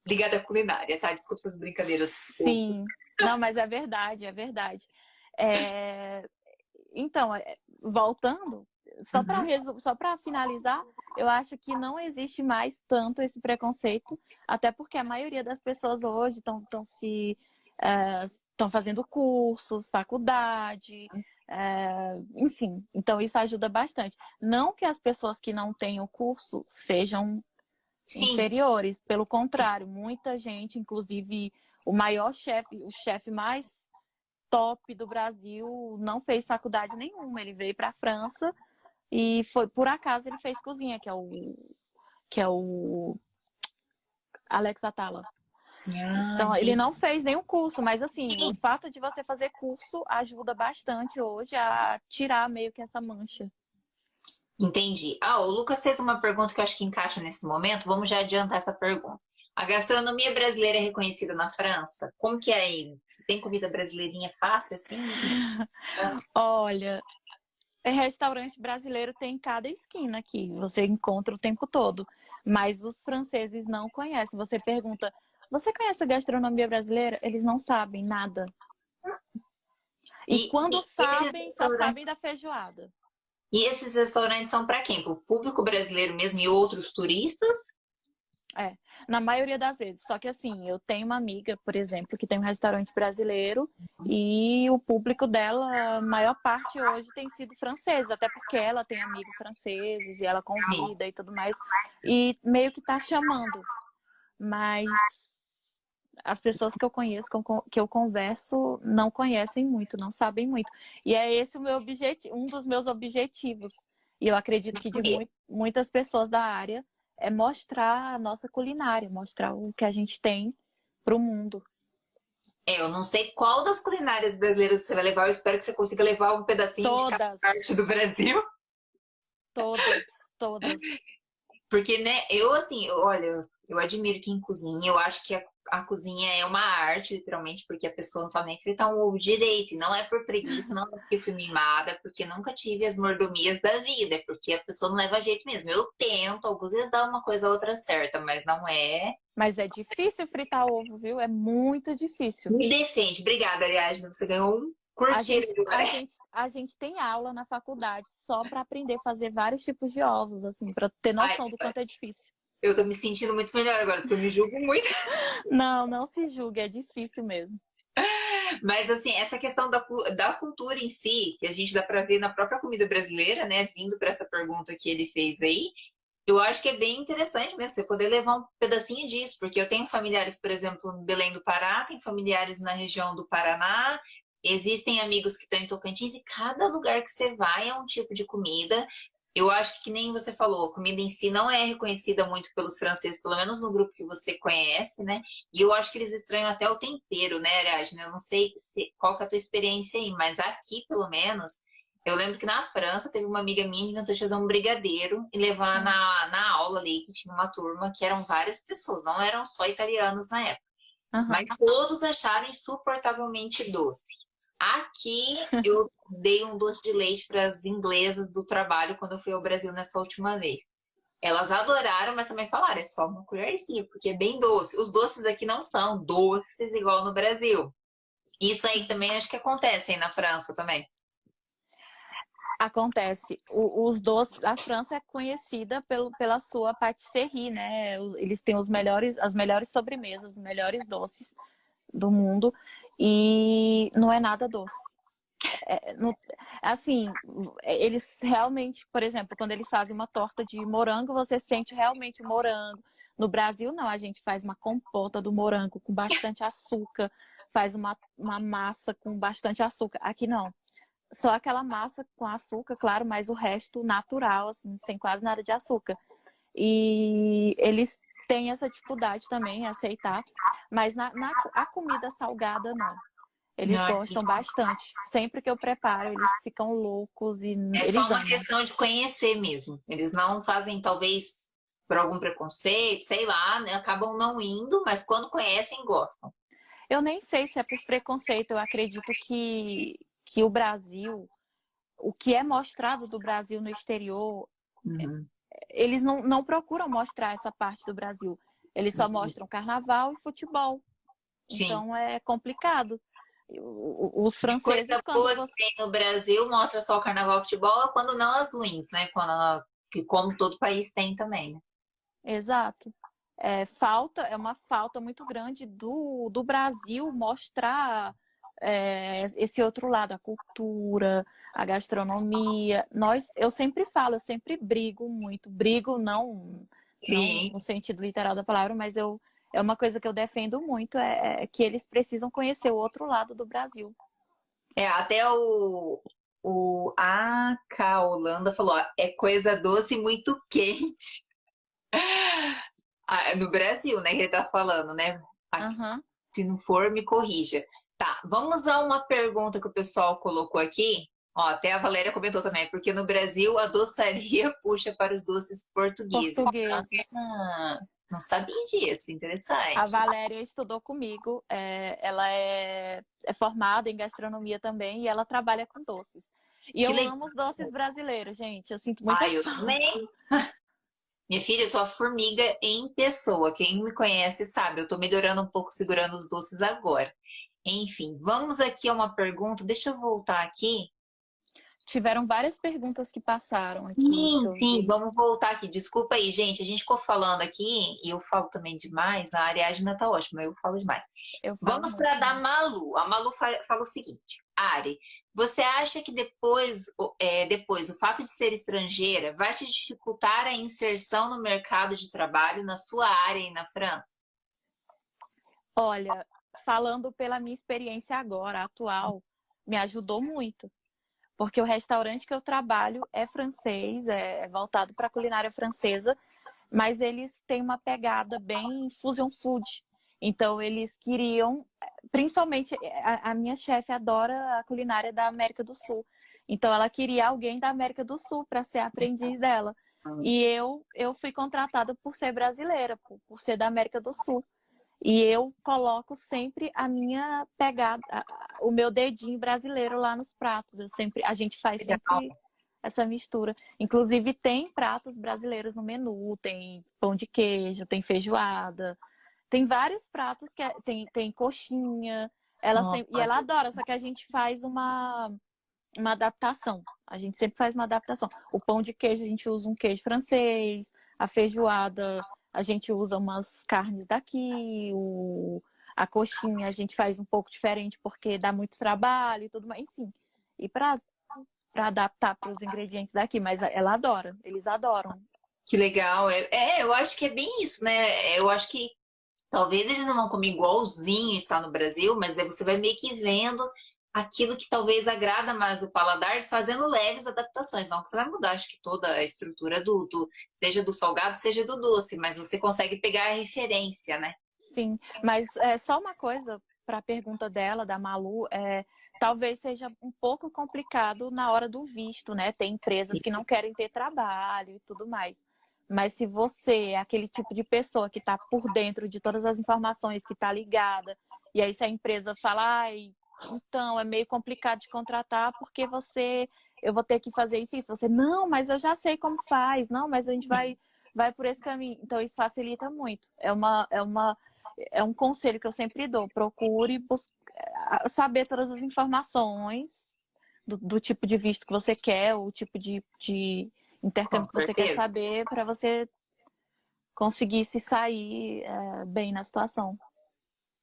ligada à culinária, tá? Desculpa essas brincadeiras. Sim, não, mas é verdade, é verdade. É... Então, é, voltando, só para uhum. só para finalizar, eu acho que não existe mais tanto esse preconceito, até porque a maioria das pessoas hoje estão se estão é, fazendo cursos, faculdade, é, enfim. Então isso ajuda bastante. Não que as pessoas que não têm o curso sejam Sim. inferiores, pelo contrário, muita gente, inclusive o maior chefe, o chefe mais top do Brasil, não fez faculdade nenhuma. Ele veio para a França e foi por acaso ele fez cozinha, que é o que é o Alex Atala. Ah, então, ele não fez nenhum curso, mas assim, o fato de você fazer curso ajuda bastante hoje a tirar meio que essa mancha. Entendi. Ah, o Lucas fez uma pergunta que eu acho que encaixa nesse momento. Vamos já adiantar essa pergunta. A gastronomia brasileira é reconhecida na França? Como que é aí? Você tem comida brasileirinha fácil assim? Olha, restaurante brasileiro tem em cada esquina aqui. Você encontra o tempo todo. Mas os franceses não conhecem. Você pergunta, você conhece a gastronomia brasileira? Eles não sabem nada. E, e quando e sabem, só sabem da feijoada. E esses restaurantes são para quem? Para o público brasileiro mesmo e outros turistas? É, na maioria das vezes. Só que assim, eu tenho uma amiga, por exemplo, que tem um restaurante brasileiro e o público dela, a maior parte hoje tem sido francês, até porque ela tem amigos franceses e ela convida e tudo mais. E meio que tá chamando. Mas as pessoas que eu conheço, que eu converso, não conhecem muito, não sabem muito. E é esse o meu objetivo, um dos meus objetivos. E eu acredito que de mu muitas pessoas da área é mostrar a nossa culinária, mostrar o que a gente tem para o mundo. É, eu não sei qual das culinárias brasileiras você vai levar, eu espero que você consiga levar um pedacinho todas. de cada parte do Brasil. Todas, todas. Porque, né, eu assim, olha, eu admiro quem cozinha, eu acho que a, a, cozinha é uma arte, literalmente, porque a pessoa não sabe nem fritar um ovo direito. E não é por preguiça, não é porque fui mimada, é porque nunca tive as mordomias da vida, é porque a pessoa não leva jeito mesmo. Eu tento, algumas vezes dá uma coisa ou outra certa, mas não é. Mas é difícil fritar ovo, viu? É muito difícil. Me defende. Obrigada, Ariadne. Você ganhou um Curtir, a gente, a, gente, a gente tem aula na faculdade só para aprender a fazer vários tipos de ovos, assim, para ter noção Ai, do quanto é difícil. Eu tô me sentindo muito melhor agora, porque eu me julgo muito. Não, não se julgue, é difícil mesmo. Mas, assim, essa questão da, da cultura em si, que a gente dá para ver na própria comida brasileira, né, vindo para essa pergunta que ele fez aí, eu acho que é bem interessante mesmo você poder levar um pedacinho disso, porque eu tenho familiares, por exemplo, no Belém do Pará, tem familiares na região do Paraná, Existem amigos que estão em Tocantins e cada lugar que você vai é um tipo de comida. Eu acho que nem você falou, a comida em si não é reconhecida muito pelos franceses, pelo menos no grupo que você conhece, né? E eu acho que eles estranham até o tempero, né, Ariadne? Eu não sei se, qual que é a tua experiência aí, mas aqui, pelo menos, Eu lembro que na França teve uma amiga minha que inventou de fazer um brigadeiro e levar na, na aula ali, que tinha uma turma que eram várias pessoas, não eram só italianos na época. Uhum. Mas todos acharam insuportavelmente doce. Aqui eu dei um doce de leite para as inglesas do trabalho quando eu fui ao Brasil nessa última vez. Elas adoraram, mas também falaram, é só uma colherzinha, porque é bem doce. Os doces aqui não são doces igual no Brasil. Isso aí também acho que acontece aí na França também. Acontece. O, os doces, a França é conhecida pelo, pela sua patisserie, né? Eles têm os melhores, as melhores sobremesas, os melhores doces do mundo e não é nada doce. É, no, assim, eles realmente, por exemplo, quando eles fazem uma torta de morango, você sente realmente o morango. No Brasil, não, a gente faz uma compota do morango com bastante açúcar, faz uma, uma massa com bastante açúcar. Aqui não só aquela massa com açúcar, claro, mas o resto natural, assim, sem quase nada de açúcar. E eles têm essa dificuldade também em aceitar, mas na, na a comida salgada não. Eles não, gostam bastante. Sempre que eu preparo, eles ficam loucos e é eles só uma amam. questão de conhecer mesmo. Eles não fazem talvez por algum preconceito, sei lá, né? acabam não indo, mas quando conhecem gostam. Eu nem sei se é por preconceito. Eu acredito que que o Brasil, o que é mostrado do Brasil no exterior, uhum. Eles não, não procuram mostrar essa parte do Brasil. Eles só uhum. mostram carnaval e futebol. Sim. Então é complicado. Os franceses. Coisa boa você... que tem no Brasil mostra só o carnaval e futebol, quando não as ruins, né? Quando, que como todo país tem também, né? Exato. É, falta, é uma falta muito grande do, do Brasil mostrar é, esse outro lado, a cultura, a gastronomia. Nós, eu sempre falo, eu sempre brigo muito. Brigo não, não no sentido literal da palavra, mas eu é uma coisa que eu defendo muito é, é que eles precisam conhecer o outro lado do Brasil. É, até o, o AK Holanda falou, ó, é coisa doce e muito quente. ah, no Brasil, né, que ele tá falando, né? Uhum. Se não for, me corrija. Tá, vamos a uma pergunta que o pessoal colocou aqui. Ó, até a Valéria comentou também, porque no Brasil a doçaria puxa para os doces portugueses. Portugueses. Ah, não sabia disso, interessante. A Valéria estudou comigo, é, ela é, é, formada em gastronomia também e ela trabalha com doces. E que eu legal. amo os doces brasileiros, gente. Eu sinto muito. Ah, eu também. Minha filha, eu sou a formiga em pessoa. Quem me conhece sabe, eu tô melhorando um pouco segurando os doces agora. Enfim, vamos aqui a uma pergunta. Deixa eu voltar aqui. Tiveram várias perguntas que passaram aqui. Sim, sim, vamos voltar aqui. Desculpa aí, gente. A gente ficou falando aqui, e eu falo também demais. A Ariadna tá ótima, eu falo demais. Eu falo vamos para da Malu. A Malu fala o seguinte: Ari, você acha que depois, é, depois o fato de ser estrangeira vai te dificultar a inserção no mercado de trabalho na sua área e na França? Olha, falando pela minha experiência agora, atual, me ajudou muito. Porque o restaurante que eu trabalho é francês, é voltado para a culinária francesa, mas eles têm uma pegada bem fusion food. Então, eles queriam, principalmente, a, a minha chefe adora a culinária da América do Sul. Então, ela queria alguém da América do Sul para ser aprendiz dela. E eu, eu fui contratada por ser brasileira, por, por ser da América do Sul. E eu coloco sempre a minha pegada, o meu dedinho brasileiro lá nos pratos. Eu sempre, a gente faz sempre essa mistura. Inclusive tem pratos brasileiros no menu, tem pão de queijo, tem feijoada, tem vários pratos que é, tem, tem coxinha. Ela oh, sempre, e ela adora, só que a gente faz uma uma adaptação. A gente sempre faz uma adaptação. O pão de queijo a gente usa um queijo francês, a feijoada a gente usa umas carnes daqui, o, a coxinha a gente faz um pouco diferente porque dá muito trabalho e tudo mais, enfim. E para adaptar para os ingredientes daqui, mas ela adora, eles adoram. Que legal. É, é, eu acho que é bem isso, né? Eu acho que talvez eles não vão comer igualzinho está no Brasil, mas daí você vai meio que vendo aquilo que talvez agrada mais o paladar, fazendo leves adaptações. Não que você vai mudar, acho que toda a estrutura do, do seja do salgado, seja do doce, mas você consegue pegar a referência, né? Sim, mas é só uma coisa para a pergunta dela, da Malu, é, talvez seja um pouco complicado na hora do visto, né? Tem empresas que não querem ter trabalho e tudo mais. Mas se você é aquele tipo de pessoa que está por dentro de todas as informações, que está ligada, e aí se a empresa fala, ai, então é meio complicado de contratar porque você, eu vou ter que fazer isso e isso. Você, não, mas eu já sei como faz, não, mas a gente vai, vai por esse caminho. Então isso facilita muito. É uma, é uma, é um conselho que eu sempre dou. Procure saber todas as informações do, do, tipo de visto que você quer, o tipo de, de intercâmbio que você quer saber para você conseguir se sair é, bem na situação.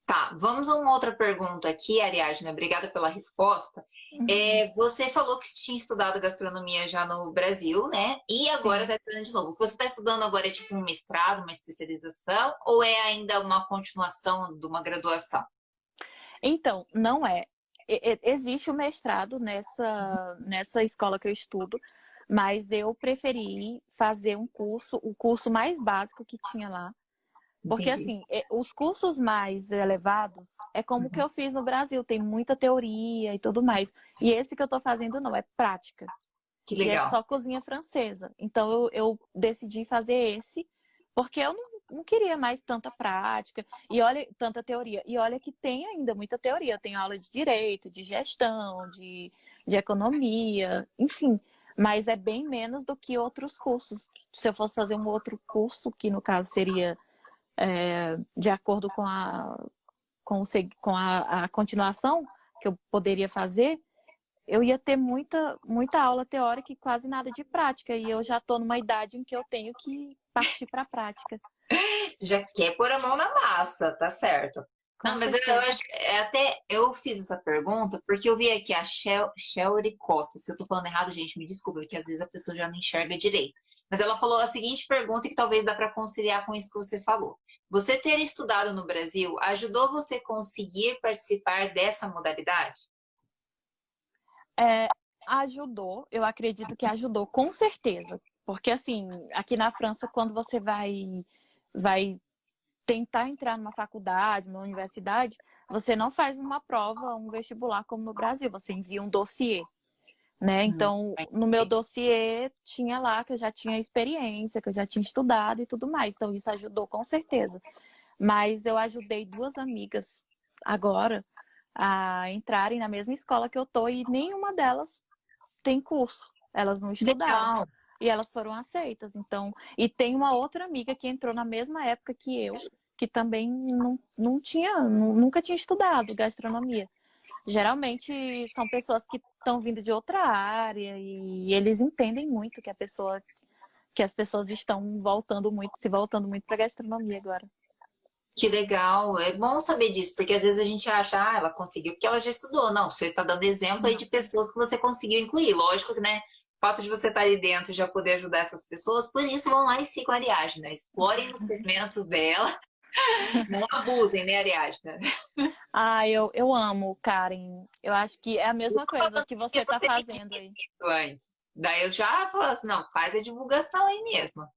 Tá, vamos a uma outra pergunta aqui, Ariadna. Obrigada pela resposta. Uhum. É, você falou que tinha estudado gastronomia já no Brasil, né? E agora está estudando de novo. O que você está estudando agora é tipo um mestrado, uma especialização, ou é ainda uma continuação de uma graduação? Então, não é. Existe o mestrado nessa, nessa escola que eu estudo, mas eu preferi fazer um curso, o curso mais básico que tinha lá. Porque, Entendi. assim, é, os cursos mais elevados é como o que uhum. eu fiz no Brasil, tem muita teoria e tudo mais. E esse que eu tô fazendo não, é prática. Que legal. E é só cozinha francesa. Então, eu, eu decidi fazer esse, porque eu não, não queria mais tanta prática e olha tanta teoria. E olha que tem ainda muita teoria. Tem aula de direito, de gestão, de, de economia, enfim mas é bem menos do que outros cursos. Se eu fosse fazer um outro curso, que no caso seria é, de acordo com, a, com, com a, a, continuação que eu poderia fazer, eu ia ter muita, muita aula teórica e quase nada de prática. E eu já estou numa idade em que eu tenho que partir para a prática. Você já quer pôr a mão na massa, tá certo. Não, mas eu acho é até eu fiz essa pergunta porque eu vi aqui a Shelly Costa. Se eu tô falando errado, gente, me desculpa, porque às vezes a pessoa já não enxerga direito. Mas ela falou a seguinte pergunta que talvez dá para conciliar com isso que você falou. Você ter estudado no Brasil ajudou você conseguir participar dessa modalidade? É, ajudou, eu acredito que ajudou, com certeza. Porque assim, aqui na França, quando você vai vai tentar entrar numa faculdade, numa universidade, você não faz uma prova, um vestibular como no Brasil, você envia um dossiê. Né? Uhum. Então, no meu dossiê tinha lá que eu já tinha experiência, que eu já tinha estudado e tudo mais. Então, isso ajudou com certeza. Mas eu ajudei duas amigas agora a entrarem na mesma escola que eu tô e nenhuma delas tem curso. Elas não estudaram. Legal. E elas foram aceitas. Então, e tem uma outra amiga que entrou na mesma época que eu, que também não, não tinha, nunca tinha estudado gastronomia. Geralmente são pessoas que estão vindo de outra área e eles entendem muito que a pessoa que as pessoas estão voltando muito, se voltando muito para gastronomia agora. Que legal, é bom saber disso, porque às vezes a gente acha, ah, ela conseguiu porque ela já estudou. Não, você está dando exemplo aí de pessoas que você conseguiu incluir. Lógico que, né, fato de você estar tá ali dentro e já poder ajudar essas pessoas, por isso vão lá e sigam a Ariadne, né? Explorem os conhecimentos dela. Não abusem, né, Ariadne? Ah, eu, eu amo, Karen. Eu acho que é a mesma coisa que você está fazendo aí. Antes. Daí eu já falo assim, não, faz a divulgação aí mesmo.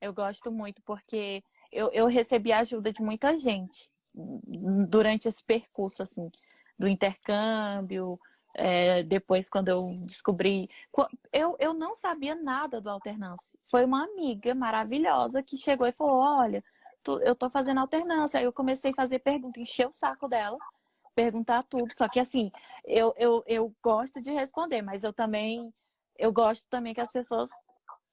Eu gosto muito porque eu, eu recebi a ajuda de muita gente durante esse percurso, assim, do intercâmbio, é, depois, quando eu descobri. Eu, eu não sabia nada do alternância. Foi uma amiga maravilhosa que chegou e falou: Olha, eu tô fazendo alternância. Aí eu comecei a fazer pergunta, encher o saco dela, perguntar tudo. Só que, assim, eu, eu, eu gosto de responder, mas eu também. Eu gosto também que as pessoas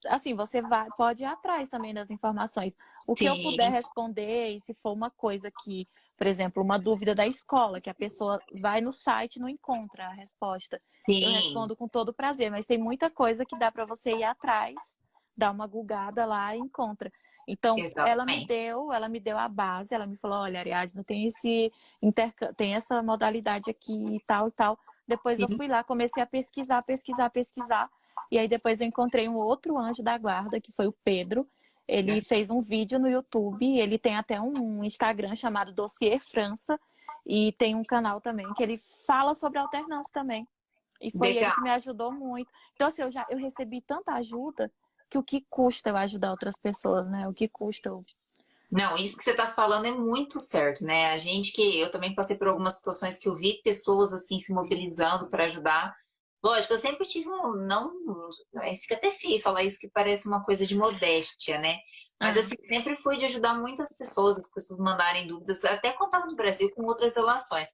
assim, você vai, pode ir atrás também das informações. O que Sim. eu puder responder, e se for uma coisa que, por exemplo, uma dúvida da escola, que a pessoa vai no site e não encontra a resposta, Sim. eu respondo com todo prazer. Mas tem muita coisa que dá para você ir atrás, dar uma gulgada lá e encontra. Então, Exatamente. ela me deu, ela me deu a base, ela me falou, olha, Ariadne, tem esse interc... tem essa modalidade aqui e tal e tal. Depois Sim. eu fui lá, comecei a pesquisar, pesquisar, pesquisar. E aí depois eu encontrei um outro anjo da guarda, que foi o Pedro. Ele é. fez um vídeo no YouTube, ele tem até um Instagram chamado Dossier França e tem um canal também que ele fala sobre alternância também. E foi Legal. ele que me ajudou muito. Então, assim, eu já eu recebi tanta ajuda que o que custa eu ajudar outras pessoas, né? O que custa eu Não, isso que você está falando é muito certo, né? A gente que eu também passei por algumas situações que eu vi pessoas assim se mobilizando para ajudar. Lógico, eu sempre tive um não, é, fica até feio falar isso que parece uma coisa de modéstia, né? Mas assim, sempre fui de ajudar muitas pessoas, as pessoas mandarem dúvidas, até quando estava no Brasil com outras relações.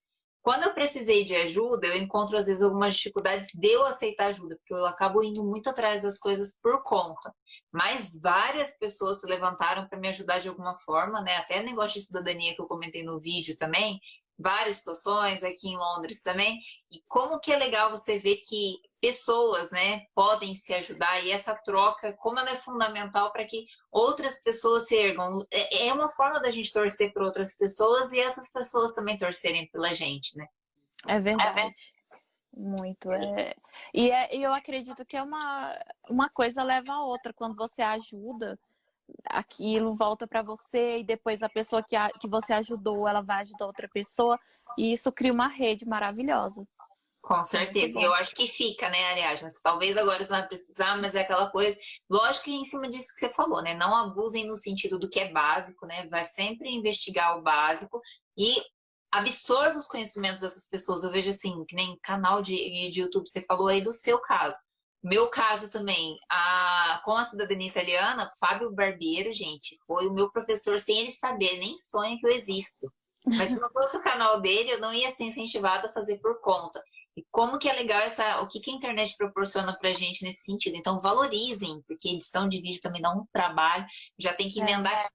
Quando eu precisei de ajuda, eu encontro às vezes algumas dificuldades de eu aceitar ajuda, porque eu acabo indo muito atrás das coisas por conta. Mas várias pessoas se levantaram para me ajudar de alguma forma, né? Até negócio de cidadania que eu comentei no vídeo também, várias situações aqui em Londres também. E como que é legal você ver que pessoas, né, podem se ajudar e essa troca, como ela é fundamental para que outras pessoas se ergam. É, é uma forma da gente torcer por outras pessoas e essas pessoas também torcerem pela gente, né? É verdade. Muito. É... E, é, eu acredito que é uma, uma coisa leva a outra. Quando você ajuda, aquilo volta para você e depois a pessoa que, a, que você ajudou, ela vai ajudar outra pessoa e isso cria uma rede maravilhosa. Com certeza. E eu acho que fica, né, Ariadna? Talvez agora você não vai precisar, mas é aquela coisa. Lógico que é em cima disso que você falou, né? Não abusem no sentido do que é básico, né? Vai sempre investigar o básico e absorva os conhecimentos dessas pessoas. Eu vejo assim, que nem canal de, de YouTube, você falou aí do seu caso. Meu caso também, a, com a cidadania italiana, Fábio Barbeiro, gente, foi o meu professor sem ele saber, nem sonha que eu existo. Mas se não fosse o canal dele, eu não ia ser incentivada a fazer por conta. E como que é legal essa, o que, que a internet proporciona pra gente nesse sentido. Então valorizem, porque edição de vídeo também dá um trabalho, já tem que emendar. É.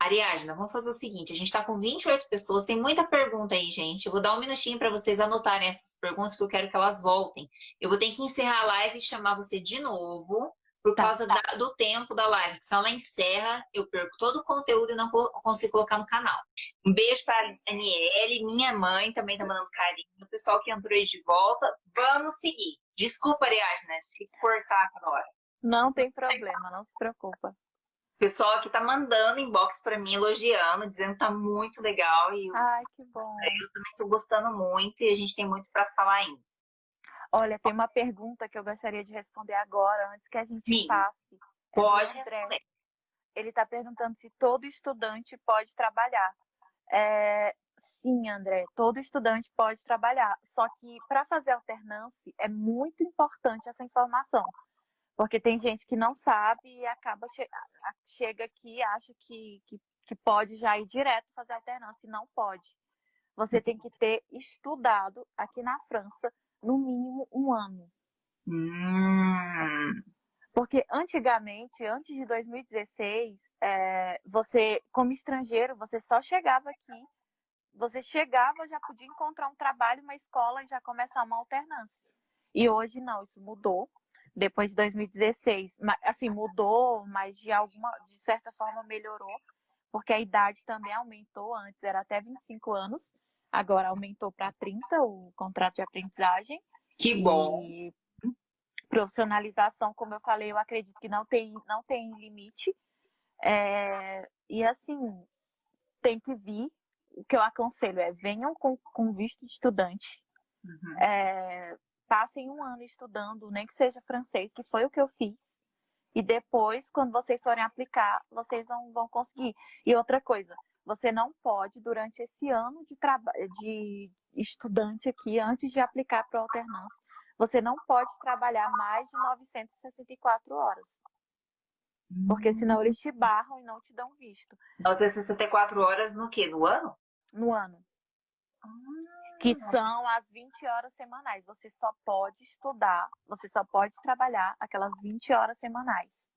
Ariadna, vamos fazer o seguinte, a gente está com 28 pessoas, tem muita pergunta aí, gente. Eu vou dar um minutinho para vocês anotarem essas perguntas, porque eu quero que elas voltem. Eu vou ter que encerrar a live e chamar você de novo, por tá, causa tá. Da, do tempo da live. Se ela encerra, eu perco todo o conteúdo e não consigo colocar no canal. Um beijo para a Daniele, minha mãe também tá mandando carinho. O pessoal que entrou aí de volta. Vamos seguir. Desculpa, Ariadna, tive que cortar agora. Não tem problema, não se preocupa. O pessoal aqui tá mandando inbox para mim, elogiando, dizendo que tá muito legal. E eu, Ai, que bom. Eu também tô gostando muito e a gente tem muito para falar ainda. Olha, tem uma pergunta que eu gostaria de responder agora, antes que a gente Sim. passe. Pode responder. Ele está perguntando se todo estudante pode trabalhar. É, sim, André, todo estudante pode trabalhar. Só que para fazer alternância é muito importante essa informação. Porque tem gente que não sabe e acaba che chega aqui e acha que, que, que pode já ir direto fazer alternância e não pode. Você tem que ter estudado aqui na França no mínimo um ano. Hum. Porque antigamente, antes de 2016, é, você, como estrangeiro, você só chegava aqui, você chegava, já podia encontrar um trabalho, uma escola e já começar uma alternância. E hoje não, isso mudou. Depois de 2016, assim, mudou, mas de alguma, de certa forma melhorou, porque a idade também aumentou. Antes era até 25 anos, Agora aumentou para 30 o contrato de aprendizagem. Que bom. E profissionalização, como eu falei, eu acredito que não tem, não tem limite. É, e assim, tem que vir. O que eu aconselho é venham com, com visto de estudante. Uhum. É, passem um ano estudando, nem que seja francês, que foi o que eu fiz. E depois, quando vocês forem aplicar, vocês vão, vão conseguir. E outra coisa, você não pode, durante esse ano de, de estudante aqui, antes de aplicar para a alternância, você não pode trabalhar mais de 964 horas. Porque senão eles te barram e não te dão visto. 964 horas no quê? No ano? No ano. Ah, que são as 20 horas semanais. Você só pode estudar, você só pode trabalhar aquelas 20 horas semanais.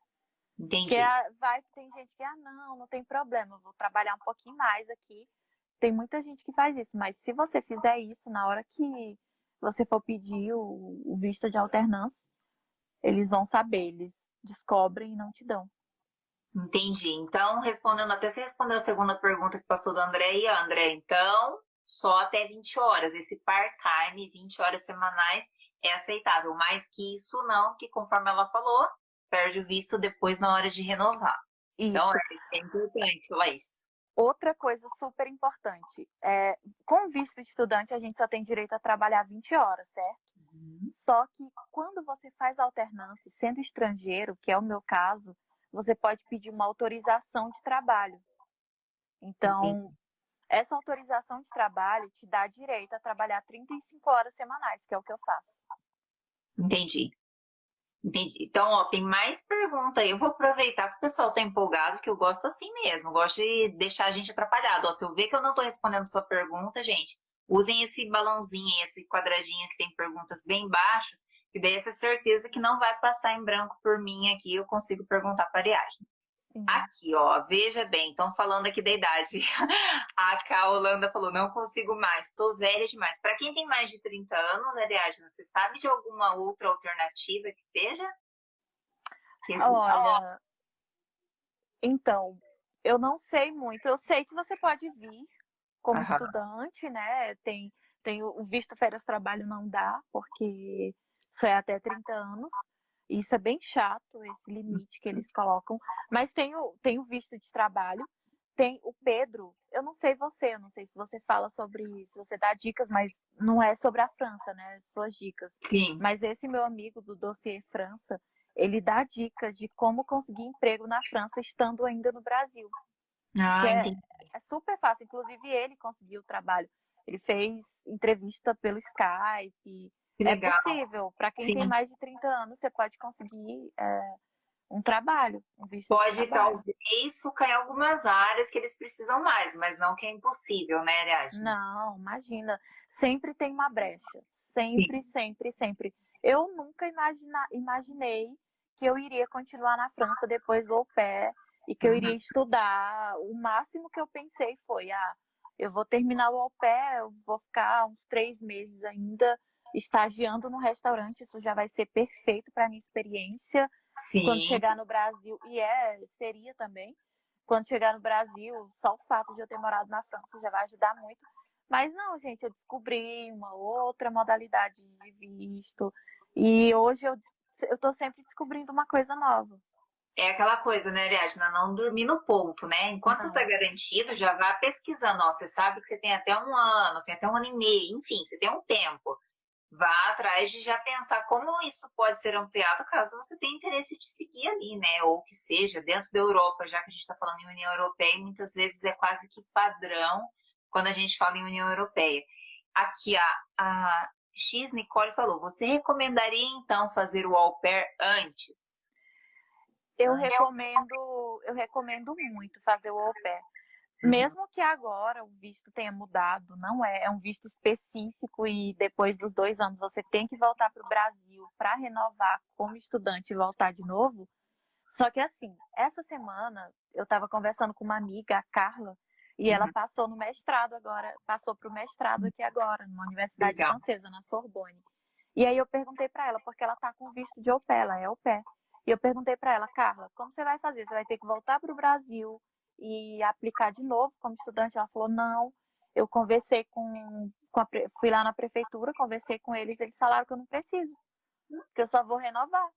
Entendi. Porque vai, tem gente que, ah, não, não tem problema, vou trabalhar um pouquinho mais aqui. Tem muita gente que faz isso, mas se você fizer isso na hora que você for pedir o, o visto de alternância, eles vão saber, eles descobrem e não te dão. Entendi. Então, respondendo, até você respondeu a segunda pergunta que passou do André e André, então, só até 20 horas. Esse part-time, 20 horas semanais, é aceitável. Mais que isso, não, que conforme ela falou, perde o visto depois na hora de renovar. Então, isso. Então é, importante falar isso. Outra coisa super importante, é, com visto de estudante a gente só tem direito a trabalhar 20 horas, certo? Uhum. Só que quando você faz alternância, sendo estrangeiro, que é o meu caso, você pode pedir uma autorização de trabalho. Então, essa autorização de trabalho te dá direito a trabalhar 35 horas semanais, que é o que eu faço. Entendi. Entendi. Então, ó, tem mais pergunta aí. Eu vou aproveitar que o pessoal tá empolgado, que eu gosto assim mesmo. Eu gosto de deixar a gente atrapalhado. Ó, se eu ver que eu não tô respondendo sua pergunta, gente, usem esse balãozinho, esse quadradinho que tem perguntas bem baixo, que daí essa certeza que não vai passar em branco por mim aqui, eu consigo perguntar para a Ariadne. Sim. Aqui, ó, veja bem, estão falando aqui da idade. A Cá Holanda falou, não consigo mais, tô velha demais. Para quem tem mais de 30 anos, Ariadna, você sabe de alguma outra alternativa que seja? Que... Olha, então, eu não sei muito. Eu sei que você pode vir como Aham. estudante, né? Tem, tem o visto férias trabalho não dá, porque isso é até 30 anos. Isso é bem chato, esse limite que eles colocam. Mas tem o, tem o visto de trabalho. Tem o Pedro, eu não sei você, eu não sei se você fala sobre isso, você dá dicas, mas não é sobre a França, né? Suas dicas. Sim. Mas esse meu amigo do dossiê França, ele dá dicas de como conseguir emprego na França estando ainda no Brasil. Ah, é, é super fácil. Inclusive, ele conseguiu o trabalho. Ele fez entrevista pelo Skype. Que é possível. Para quem Sim. tem mais de 30 anos, você pode conseguir é, um trabalho. Um pode, talvez, focar em algumas áreas que eles precisam mais, mas não que é impossível, né, Ariadne? Não, imagina. Sempre tem uma brecha. Sempre, Sim. sempre, sempre. Eu nunca imagina, imaginei que eu iria continuar na França depois do au pair e que eu iria uhum. estudar. O máximo que eu pensei foi, ah, eu vou terminar o au pair, eu vou ficar uns três meses ainda estagiando no restaurante, isso já vai ser perfeito para minha experiência. Sim. Quando chegar no Brasil, e é, seria também, quando chegar no Brasil, só o fato de eu ter morado na França já vai ajudar muito. Mas não, gente, eu descobri uma outra modalidade de visto. E hoje eu, eu tô sempre descobrindo uma coisa nova é aquela coisa, né, Ariadna? Não dormir no ponto, né? Enquanto está garantido, já vá pesquisando. Ó, você sabe que você tem até um ano, tem até um ano e meio, enfim, você tem um tempo. Vá atrás de já pensar como isso pode ser ampliado caso você tenha interesse de seguir ali, né? Ou que seja, dentro da Europa, já que a gente está falando em União Europeia, muitas vezes é quase que padrão quando a gente fala em União Europeia. Aqui a, a X Nicole falou: você recomendaria então fazer o au pair antes? Eu recomendo, eu recomendo muito fazer o au pair. Uhum. Mesmo que agora o visto tenha mudado, não é, é um visto específico e depois dos dois anos você tem que voltar para o Brasil para renovar como estudante e voltar de novo. Só que assim, essa semana eu estava conversando com uma amiga, a Carla, e ela uhum. passou no mestrado agora, passou para o mestrado aqui agora, numa universidade Legal. francesa, na Sorbonne. E aí eu perguntei para ela, porque ela tá com visto de au pair, ela é au pair. E eu perguntei para ela, Carla, como você vai fazer? Você vai ter que voltar para o Brasil e aplicar de novo como estudante? Ela falou, não. Eu conversei com, com a, fui lá na prefeitura, conversei com eles, eles falaram que eu não preciso, que eu só vou renovar.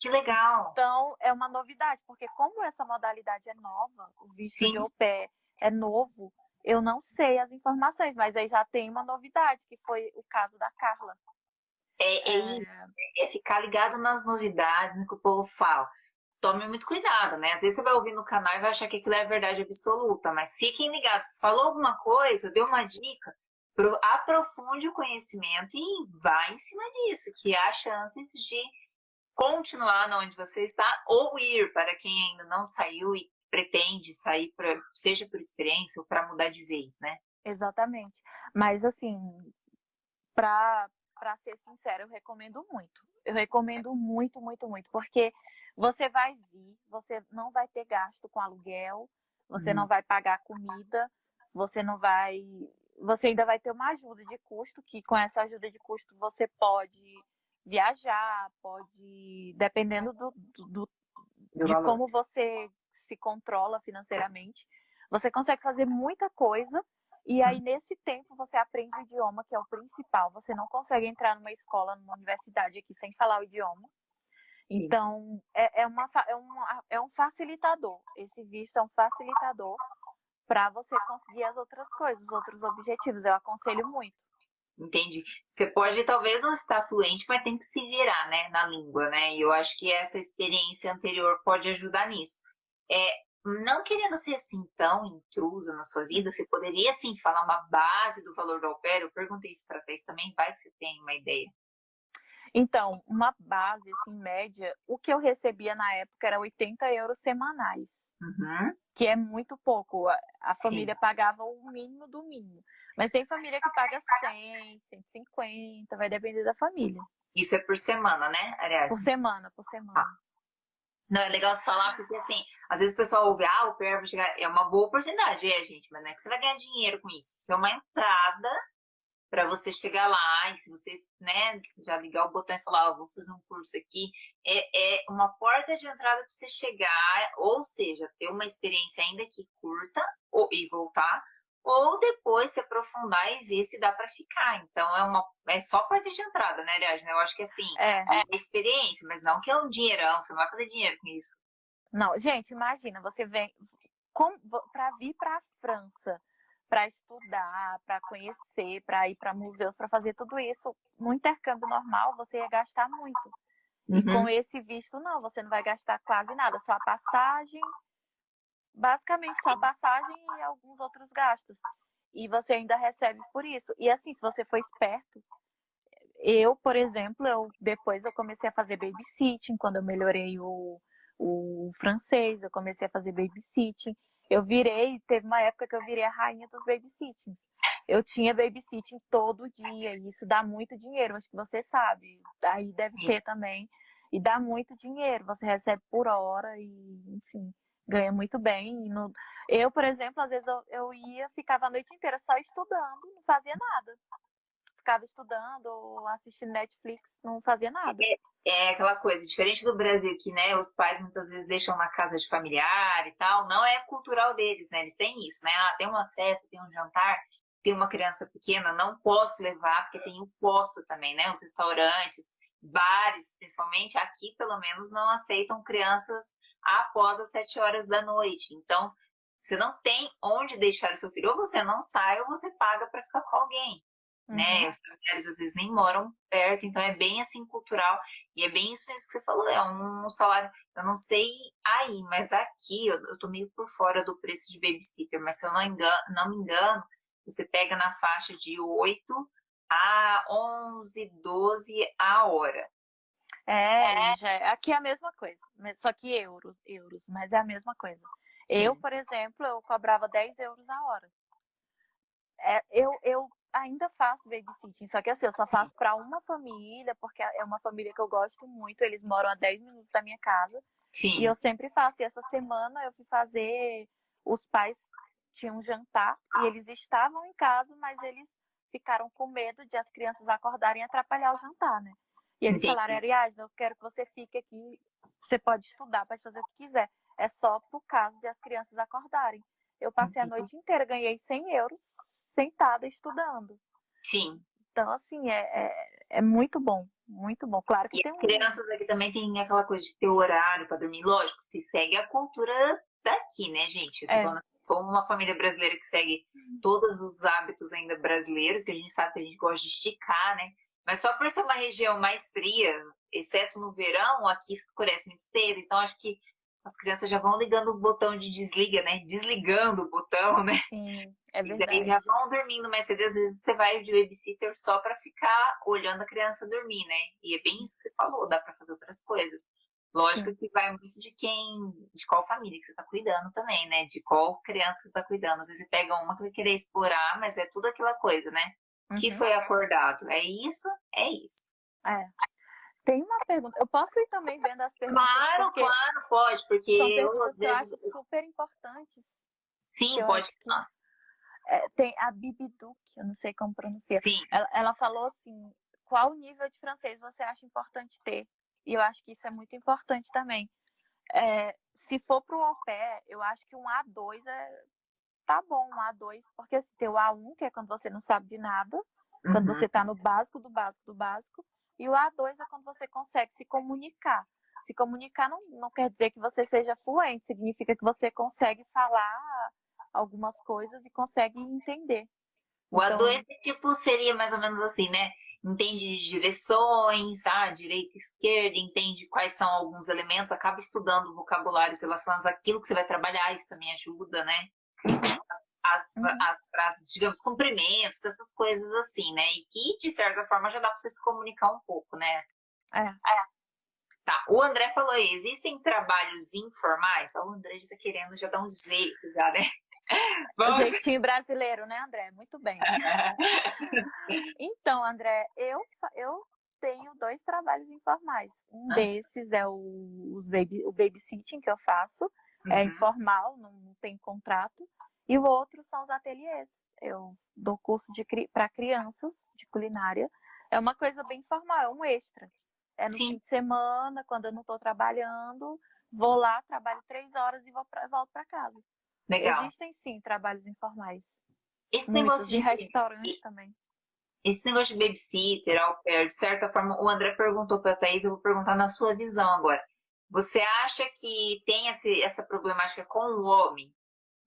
Que legal! Então, é uma novidade, porque como essa modalidade é nova, o visto Sim. de au pair é novo, eu não sei as informações, mas aí já tem uma novidade, que foi o caso da Carla. É, é, é, ficar ligado nas novidades, no que o povo fala. Tome muito cuidado, né? Às vezes você vai ouvir no canal e vai achar que aquilo é verdade absoluta, mas fiquem ligados. Se falou alguma coisa, deu uma dica, aprofunde o conhecimento e vá em cima disso, que há chances de continuar onde você está ou ir para quem ainda não saiu e pretende sair, pra, seja por experiência ou para mudar de vez, né? Exatamente. Mas assim, para para ser sincera, eu recomendo muito. Eu recomendo muito, muito, muito, porque você vai vir, você não vai ter gasto com aluguel, você não uhum. vai pagar comida, você não vai, você ainda vai ter uma ajuda de custo, que com essa ajuda de custo você pode viajar, pode, dependendo do, do, do de como você se controla financeiramente, você consegue fazer muita coisa e aí, nesse tempo, você aprende o idioma, que é o principal. Você não consegue entrar numa escola, numa universidade aqui sem falar o idioma. Então, é, é, uma, é, um, é um facilitador. Esse visto é um facilitador para você conseguir as outras coisas, os outros objetivos. Eu aconselho muito. Entendi. Você pode talvez não estar fluente, mas tem que se virar, né, na língua, né? E eu acho que essa experiência anterior pode ajudar nisso. É, não querendo ser assim tão intrusa na sua vida, você poderia assim falar uma base do valor do pair? Eu perguntei isso para Thais também, vai que você tem uma ideia. Então, uma base, assim, média, o que eu recebia na época era 80 euros semanais. Uhum. Que é muito pouco. A, a família Sim. pagava o mínimo do mínimo. Mas tem família que paga 100, 150, vai depender da família. Isso é por semana, né, aliás? Por semana, por semana. Ah. Não, é legal você falar, porque assim, às vezes o pessoal ouve, ah, o PR vai chegar. É uma boa oportunidade, é, gente, mas não é que você vai ganhar dinheiro com isso. Isso é uma entrada para você chegar lá e se você, né, já ligar o botão e falar, oh, vou fazer um curso aqui, é, é uma porta de entrada para você chegar, ou seja, ter uma experiência ainda que curta ou, e voltar, ou depois se aprofundar e ver se dá para ficar. Então é uma é só porta de entrada, né, aliás, né? Eu acho que assim, é. é experiência, mas não que é um dinheirão, você não vai fazer dinheiro com isso. Não, gente, imagina, você vem para vir para a França, para estudar, para conhecer, para ir para museus, para fazer tudo isso, no intercâmbio normal você ia gastar muito. Uhum. E com esse visto não, você não vai gastar quase nada, só a passagem, basicamente só passagem e alguns outros gastos. E você ainda recebe por isso. E assim, se você for esperto, eu, por exemplo, eu depois eu comecei a fazer babysitting quando eu melhorei o, o francês, eu comecei a fazer babysitting. Eu virei, teve uma época que eu virei a rainha dos babysittings. Eu tinha babysitting todo dia, e isso dá muito dinheiro, acho que você sabe. Aí deve ter também. E dá muito dinheiro, você recebe por hora e, enfim ganha muito bem. No... Eu, por exemplo, às vezes eu, eu ia, ficava a noite inteira só estudando, não fazia nada. Ficava estudando ou assistindo Netflix, não fazia nada. É, é, aquela coisa, diferente do Brasil, que né, os pais muitas vezes deixam na casa de familiar e tal, não é cultural deles, né? Eles têm isso, né? Ah, tem uma festa, tem um jantar, tem uma criança pequena, não posso levar, porque tem o posto também, né? Os restaurantes, bares, principalmente aqui, pelo menos, não aceitam crianças após as sete horas da noite. Então, você não tem onde deixar o seu filho. Ou você não sai, ou você paga para ficar com alguém. Né? Uhum. Né? Os familiares às vezes nem moram perto, então é bem assim cultural. E é bem isso mesmo que você falou, é um salário. Eu não sei aí, mas aqui eu, eu tô meio por fora do preço de babysitter, mas se eu não, engano, não me engano, você pega na faixa de 8 a 11, 12 a hora. É, já, é, aqui é a mesma coisa, só que euros, euros, mas é a mesma coisa. Sim. Eu, por exemplo, eu cobrava 10 euros a hora. É, eu, eu ainda faço babysitting, só que assim, eu só faço para uma família, porque é uma família que eu gosto muito, eles moram a 10 minutos da minha casa. Sim. E eu sempre faço. E essa semana eu fui fazer. Os pais tinham um jantar e eles estavam em casa, mas eles ficaram com medo de as crianças acordarem e atrapalhar o jantar, né? E eles Entendi. falaram, Ariadne, eu quero que você fique aqui, você pode estudar, pode fazer o que quiser. É só pro caso de as crianças acordarem. Eu passei a noite inteira, ganhei 100 euros sentada estudando. Sim. Então, assim, é, é, é muito bom, muito bom. Claro que e tem as crianças aqui também tem aquela coisa de ter horário para dormir. Lógico, se segue a cultura daqui, né, gente? É. como uma família brasileira que segue uhum. todos os hábitos ainda brasileiros, que a gente sabe que a gente gosta de esticar, né? Mas só por ser uma região mais fria, exceto no verão, aqui escurece muito cedo, então acho que as crianças já vão ligando o botão de desliga, né? Desligando o botão, né? Sim, é verdade. E daí já vão dormindo mais cedo. Às vezes você vai de babysitter só para ficar olhando a criança dormir, né? E é bem isso que você falou, dá para fazer outras coisas. Lógico Sim. que vai muito de quem, de qual família que você está cuidando também, né? De qual criança que você está cuidando. Às vezes você pega uma que vai querer explorar, mas é tudo aquela coisa, né? Uhum. Que foi acordado. É isso, é isso. É. Tem uma pergunta. Eu posso ir também vendo as perguntas? Claro, claro, pode, porque eu, que eu acho super importantes. Sim, pode. Que... É, tem a Bibi Duque, eu não sei como pronunciar. Sim. Ela, ela falou assim: qual nível de francês você acha importante ter? E eu acho que isso é muito importante também. É, se for para o au pair, eu acho que um A2 é, tá bom, um A2, porque assim, tem o A1, que é quando você não sabe de nada, uhum. quando você está no básico do básico do básico, e o A2 é quando você consegue se comunicar. Se comunicar não, não quer dizer que você seja fluente, significa que você consegue falar algumas coisas e consegue entender. O então... A2 tipo seria mais ou menos assim, né? Entende de direções, ah, direita e esquerda, entende quais são alguns elementos, acaba estudando vocabulários relacionados àquilo que você vai trabalhar, isso também ajuda, né? As, uhum. as frases, digamos, cumprimentos, essas coisas assim, né? E que, de certa forma, já dá para você se comunicar um pouco, né? É. é. Tá, o André falou aí, existem trabalhos informais? O André já tá querendo já dar um jeito, já, né? Vamos... O jeitinho brasileiro, né, André? Muito bem. então, André, eu, eu tenho dois trabalhos informais. Um ah. desses é o, os baby, o babysitting que eu faço, é uhum. é informal, não, tem contrato. E o outro são os ateliês. Eu dou curso para crianças de culinária. É uma coisa bem informal, é um extra. É no Sim. fim de semana, quando eu não estou trabalhando, vou lá, trabalho três horas e vou pra, volto para casa. Legal. Existem sim trabalhos informais. Esse Muitos, negócio de, de restaurante e, também. Esse negócio de babysitter, au pair, de certa forma, o André perguntou para a Thaís, eu vou perguntar na sua visão agora. Você acha que tem esse, essa problemática com o homem?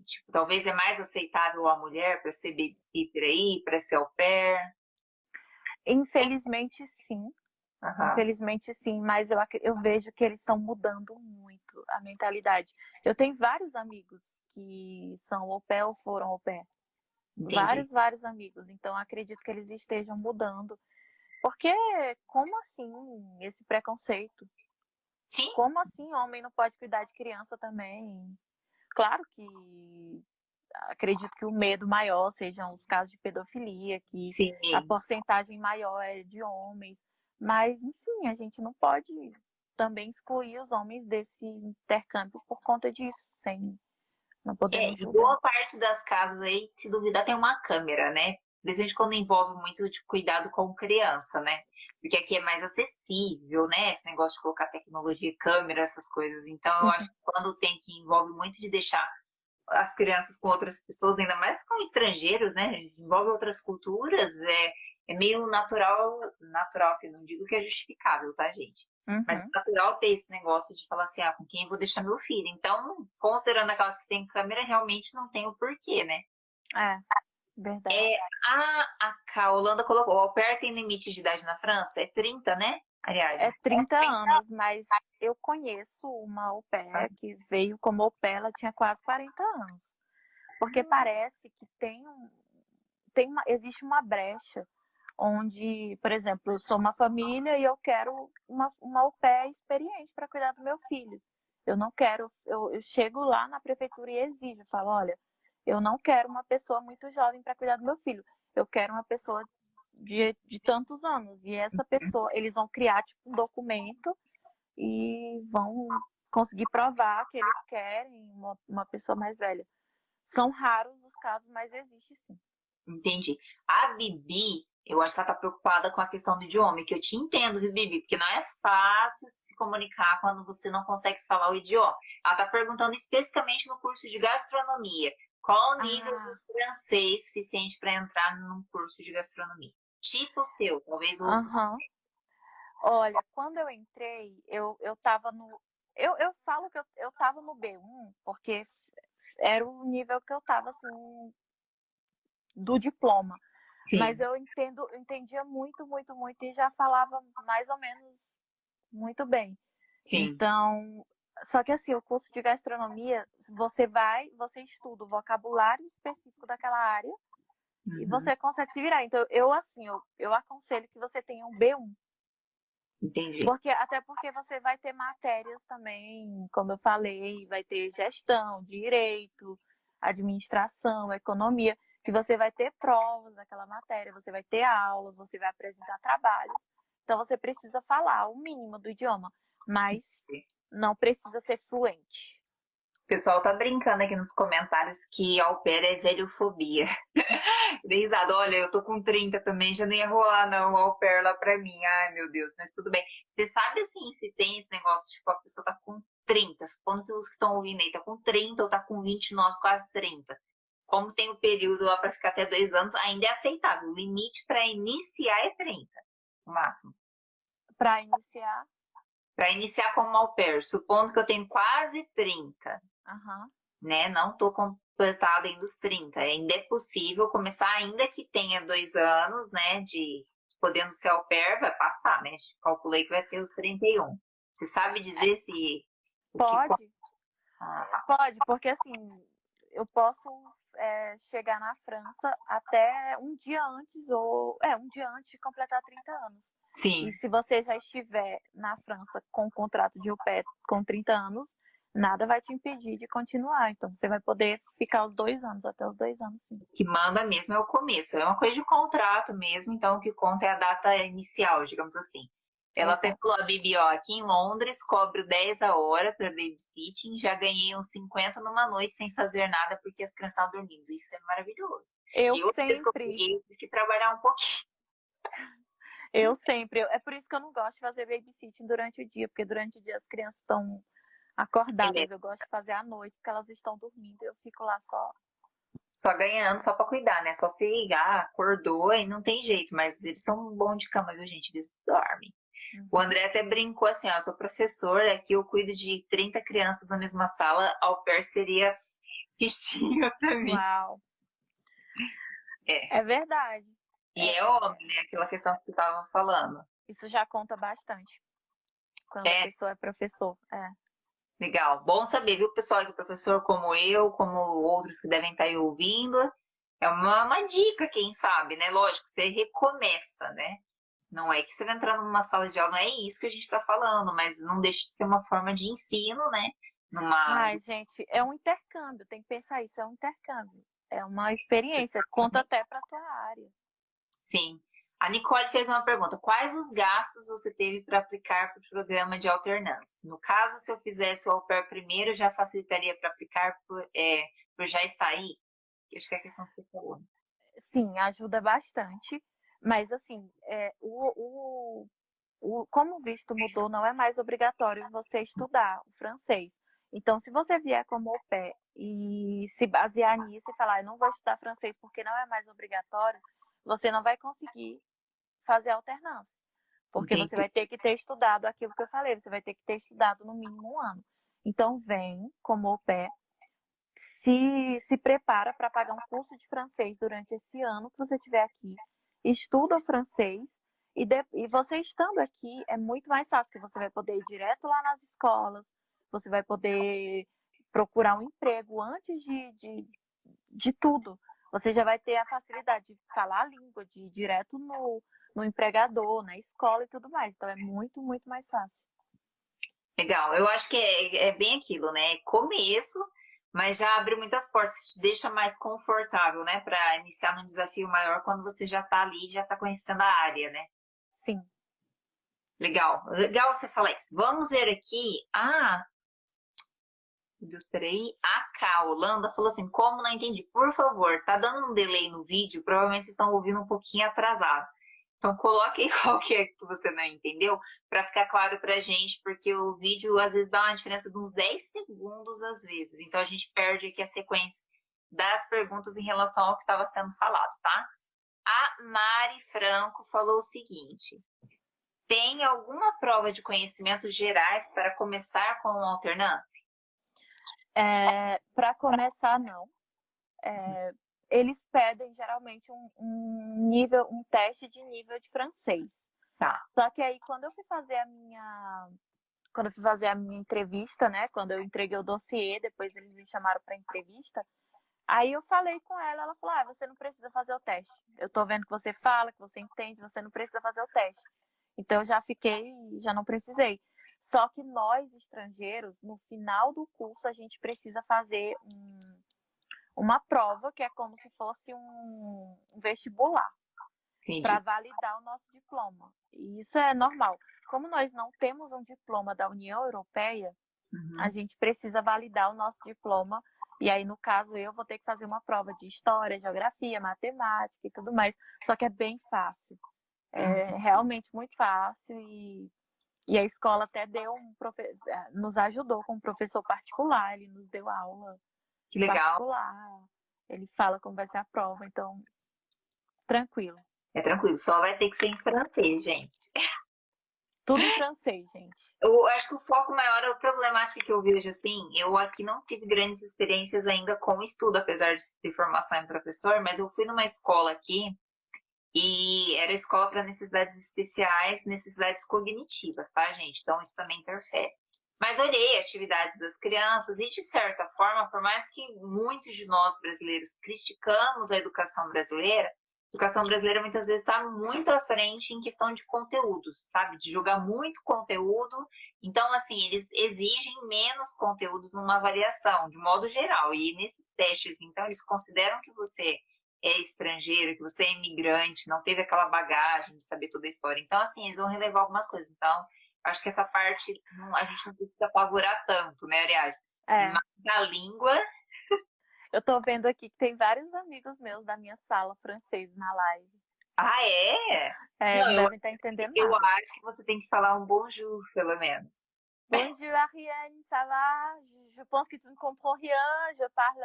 Tipo, talvez é mais aceitável a mulher para ser babysitter aí, para ser au pair? Infelizmente, sim. Uhum. Infelizmente, sim, mas eu, eu vejo que eles estão mudando muito a mentalidade. Eu tenho vários amigos que são au pair ou foram au pair. Entendi. Vários, vários amigos. Então, acredito que eles estejam mudando. Porque, como assim esse preconceito? Sim. Como assim homem não pode cuidar de criança também? Claro que acredito que o medo maior sejam os casos de pedofilia, que Sim. a porcentagem maior é de homens. Mas, enfim, a gente não pode também excluir os homens desse intercâmbio por conta disso, sem não. É, e boa parte das casas aí, se duvidar, tem uma câmera, né? Principalmente quando envolve muito de cuidado com criança, né? Porque aqui é mais acessível, né? Esse negócio de colocar tecnologia, câmera, essas coisas. Então, eu acho que quando tem que envolve muito de deixar as crianças com outras pessoas, ainda mais com estrangeiros, né? Desenvolve outras culturas, é, é meio natural, natural, assim, não digo que é justificável, tá, gente? Uhum. Mas é natural ter esse negócio de falar assim, ah, com quem eu vou deixar meu filho. Então, considerando aquelas que tem câmera, realmente não tem o porquê, né? É, verdade. É, a, a, a Holanda colocou, o au pair tem limite de idade na França? É 30, né, Ariadne? É 30 é anos, mas eu conheço uma au pair ah. que veio como au pair, ela tinha quase 40 anos. Porque hum. parece que tem um, tem uma, existe uma brecha onde, por exemplo, eu sou uma família e eu quero uma, uma au pair experiente para cuidar do meu filho. Eu não quero, eu, eu chego lá na prefeitura e exijo, falo, olha, eu não quero uma pessoa muito jovem para cuidar do meu filho. Eu quero uma pessoa de, de tantos anos. E essa pessoa, eles vão criar tipo um documento e vão conseguir provar que eles querem uma, uma pessoa mais velha. São raros os casos, mas existe sim. Entendi. A Bibi, eu acho que ela tá preocupada com a questão do idioma, que eu te entendo, viu, Bibi? Porque não é fácil se comunicar quando você não consegue falar o idioma. Ela tá perguntando especificamente no curso de gastronomia. Qual o nível ah. de francês suficiente para entrar num curso de gastronomia? Tipo o seu, talvez outros. Uhum. Olha, quando eu entrei, eu, eu tava no. Eu, eu falo que eu, eu tava no B1, porque era o nível que eu tava, assim, do diploma. Sim. Mas eu entendo, entendia muito, muito, muito e já falava mais ou menos muito bem. Sim. Então, só que assim, o curso de gastronomia, você vai, você estuda o vocabulário específico daquela área uhum. e você consegue se virar. Então, eu assim, eu, eu aconselho que você tenha um B1. Entendi. Porque, até porque você vai ter matérias também, como eu falei, vai ter gestão, direito, administração, economia que você vai ter provas daquela matéria, você vai ter aulas, você vai apresentar trabalhos. Então você precisa falar o mínimo do idioma, mas não precisa ser fluente. O pessoal tá brincando aqui nos comentários que pair é velhofobia. Dei risada, olha, eu tô com 30 também, já nem ia rolar não, pair lá pra mim. Ai, meu Deus, mas tudo bem. Você sabe assim, se tem esse negócio, tipo, a pessoa tá com 30, supondo que os que estão ouvindo aí tá com 30 ou tá com 29, quase 30 como tem o período lá para ficar até dois anos, ainda é aceitável. O limite para iniciar é 30, no máximo. Para iniciar? Para iniciar como au pair, supondo que eu tenho quase 30. Uhum. Né? Não estou completado ainda os 30. Ainda é possível começar, ainda que tenha dois anos, né? De podendo ser au pair, vai passar, né? Calculei que vai ter os 31. Você sabe dizer se. Pode. Que... Ah, tá. Pode, porque assim, eu posso é, chegar na França até um dia antes, ou. É, um dia antes de completar 30 anos. Sim. E se você já estiver na França com o contrato de pair com 30 anos, nada vai te impedir de continuar. Então você vai poder ficar os dois anos, até os dois anos, sim. O que manda mesmo é o começo, é uma coisa de contrato mesmo, então o que conta é a data inicial, digamos assim. Ela até falou a Bibi, ó, aqui em Londres cobro 10 a hora para babysitting, já ganhei uns 50 numa noite sem fazer nada porque as crianças estavam dormindo. Isso é maravilhoso. Eu, sempre. Que eu peguei, tive que trabalhar um pouquinho. Eu sempre. É por isso que eu não gosto de fazer babysitting durante o dia, porque durante o dia as crianças estão acordadas. Eu gosto de fazer à noite, porque elas estão dormindo e eu fico lá só. Só ganhando, só pra cuidar, né? Só se ligar, acordou e não tem jeito, mas eles são bons de cama, viu, gente? Eles dormem. O André até brincou assim, ó, sou professor, aqui eu cuido de 30 crianças na mesma sala, ao pair seria fichinha pra mim. Uau. É. É verdade. E é, é homem, né? Aquela questão que tu tava falando. Isso já conta bastante. Quando é. a pessoa é professor. É. Legal. Bom saber, viu, pessoal, que professor como eu, como outros que devem estar aí ouvindo, é uma, uma dica, quem sabe, né? Lógico, você recomeça, né? Não é que você vai entrar numa sala de aula, não é isso que a gente está falando, mas não deixa de ser uma forma de ensino, né? Numa... Ai, gente, é um intercâmbio, tem que pensar isso, é um intercâmbio. É uma experiência, conta até para a tua área. Sim. A Nicole fez uma pergunta: quais os gastos você teve para aplicar para o programa de alternância? No caso, se eu fizesse o au pair primeiro, já facilitaria para aplicar por, é, por já estar aí? Acho que é a questão que você falou. Sim, ajuda bastante. Mas, assim, é, o, o, o, como o visto mudou, não é mais obrigatório você estudar o francês. Então, se você vier como au pair e se basear nisso e falar, eu não vou estudar francês porque não é mais obrigatório, você não vai conseguir fazer alternância. Porque Entendi. você vai ter que ter estudado aquilo que eu falei, você vai ter que ter estudado no mínimo um ano. Então vem como au pair, se, se prepara para pagar um curso de francês durante esse ano que você estiver aqui, estuda francês e, de, e você estando aqui é muito mais fácil, porque você vai poder ir direto lá nas escolas, você vai poder procurar um emprego antes de, de, de tudo. Você já vai ter a facilidade de falar a língua, de ir direto no, no empregador, na escola e tudo mais. Então é muito, muito mais fácil. Legal, eu acho que é, é bem aquilo, né? Começo, mas já abre muitas portas, te deixa mais confortável, né? Para iniciar num desafio maior quando você já está ali, já está conhecendo a área, né? Sim. Legal, legal você falar isso. Vamos ver aqui. Ah, meu Deus, peraí. A K, Holanda, falou assim: como não entendi? Por favor, tá dando um delay no vídeo, provavelmente vocês estão ouvindo um pouquinho atrasado. Então coloque qual que é que você não entendeu para ficar claro para a gente, porque o vídeo às vezes dá uma diferença de uns 10 segundos às vezes. Então a gente perde aqui a sequência das perguntas em relação ao que estava sendo falado, tá? A Mari Franco falou o seguinte: tem alguma prova de conhecimentos gerais para começar com alternância? É, para começar, não. É, eles pedem geralmente um, um, nível, um teste de nível de francês. Tá. Só que aí quando eu fui fazer a minha quando eu fui fazer a minha entrevista, né, quando eu entreguei o dossiê, depois eles me chamaram para entrevista, aí eu falei com ela, ela falou: "Ah, você não precisa fazer o teste. Eu tô vendo que você fala, que você entende, você não precisa fazer o teste". Então eu já fiquei, já não precisei. Só que nós estrangeiros, no final do curso, a gente precisa fazer um uma prova que é como se fosse um vestibular para validar o nosso diploma. E isso é normal. Como nós não temos um diploma da União Europeia, uhum. a gente precisa validar o nosso diploma. E aí, no caso, eu vou ter que fazer uma prova de história, geografia, matemática e tudo mais. Só que é bem fácil. É uhum. realmente muito fácil e, e a escola até deu um profe... Eh, nos ajudou com um professor particular, ele nos deu aula que legal. particular. Ele fala como vai ser a prova, então tranquilo. É tranquilo, só vai ter que ser em francês, gente. Tudo em francês, gente. Eu acho que o foco maior, a problemática que eu vejo assim, eu aqui não tive grandes experiências ainda com estudo, apesar de ter formação em professor, mas eu fui numa escola aqui E era escola para necessidades especiais, necessidades cognitivas, tá, gente? Então isso também interfere. Mas olhei atividades das crianças e, de certa forma, por mais que muitos de nós brasileiros criticamos a educação brasileira, a educação brasileira muitas vezes está muito à frente em questão de conteúdos, sabe? De jogar muito conteúdo. Então, assim, eles exigem menos conteúdos numa avaliação, de modo geral. E nesses testes, então, eles consideram que você é estrangeiro, que você é imigrante, não teve aquela bagagem de saber toda a história. Então, assim, eles vão relevar algumas coisas. Então, acho que essa parte a gente não precisa apavorar tanto, né, Ariadne? É. Mas da língua. Eu tô vendo aqui que tem vários amigos meus da minha sala francês na live. Ah, é? É, não, não devem estar tá entendendo eu nada. acho que você tem que falar um bonjour, pelo menos. Bonjour, Ariane, ça va? Je pense que tu ne comprends rien. Je parle,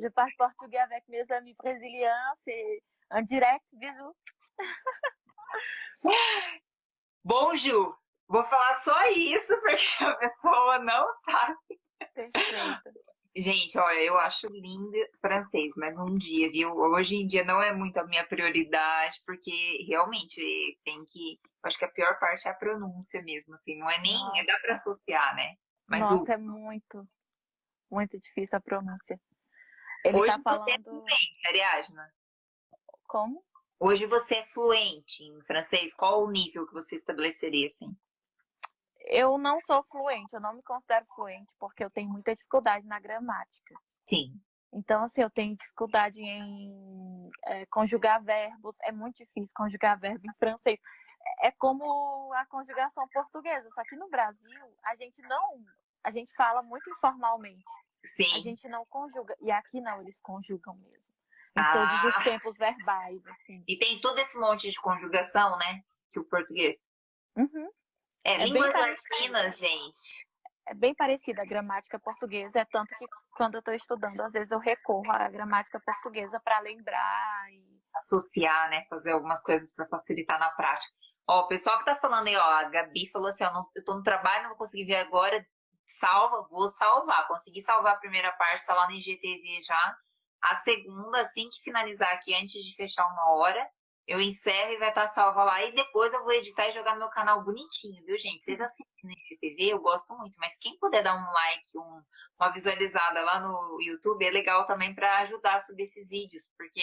je parle portugais avec mes amis brésiliens. C'est un direct, bisous. Bonjour. Vou falar só isso, porque a pessoa não sabe. Perfeito. Gente, olha, eu acho lindo francês, mas um dia, viu? Hoje em dia não é muito a minha prioridade, porque realmente tem que. Acho que a pior parte é a pronúncia mesmo, assim, não é nem. Nossa. Dá pra associar, né? Mas Nossa, o... é muito, muito difícil a pronúncia. Ele Hoje tá falando... você é fluente, Ariadna? Como? Hoje você é fluente em francês? Qual o nível que você estabeleceria, assim? Eu não sou fluente, eu não me considero fluente, porque eu tenho muita dificuldade na gramática. Sim. Então, assim, eu tenho dificuldade em é, conjugar verbos, é muito difícil conjugar verbo em francês. É como a conjugação portuguesa, só que no Brasil a gente não, a gente fala muito informalmente. Sim. A gente não conjuga, e aqui não, eles conjugam mesmo. Em ah. todos os tempos verbais, assim. E tem todo esse monte de conjugação, né? Que o português. Uhum. É, é línguas latinas, gente. É bem parecida a gramática portuguesa, é tanto que quando eu estou estudando, às vezes eu recorro à gramática portuguesa para lembrar e associar, né, fazer algumas coisas para facilitar na prática. Ó, o pessoal que tá falando aí, ó, a Gabi falou assim, ó, não, eu tô no trabalho, não vou conseguir ver agora, salva, vou salvar. Consegui salvar a primeira parte, tá lá no IGTV já. A segunda, assim que finalizar aqui, antes de fechar uma hora, eu encerro e vai estar salva lá. E depois eu vou editar e jogar no meu canal bonitinho, viu, gente? Vocês assistem no IGTV, eu gosto muito. Mas quem puder dar um like, um, uma visualizada lá no YouTube, é legal também para ajudar a subir esses vídeos. Porque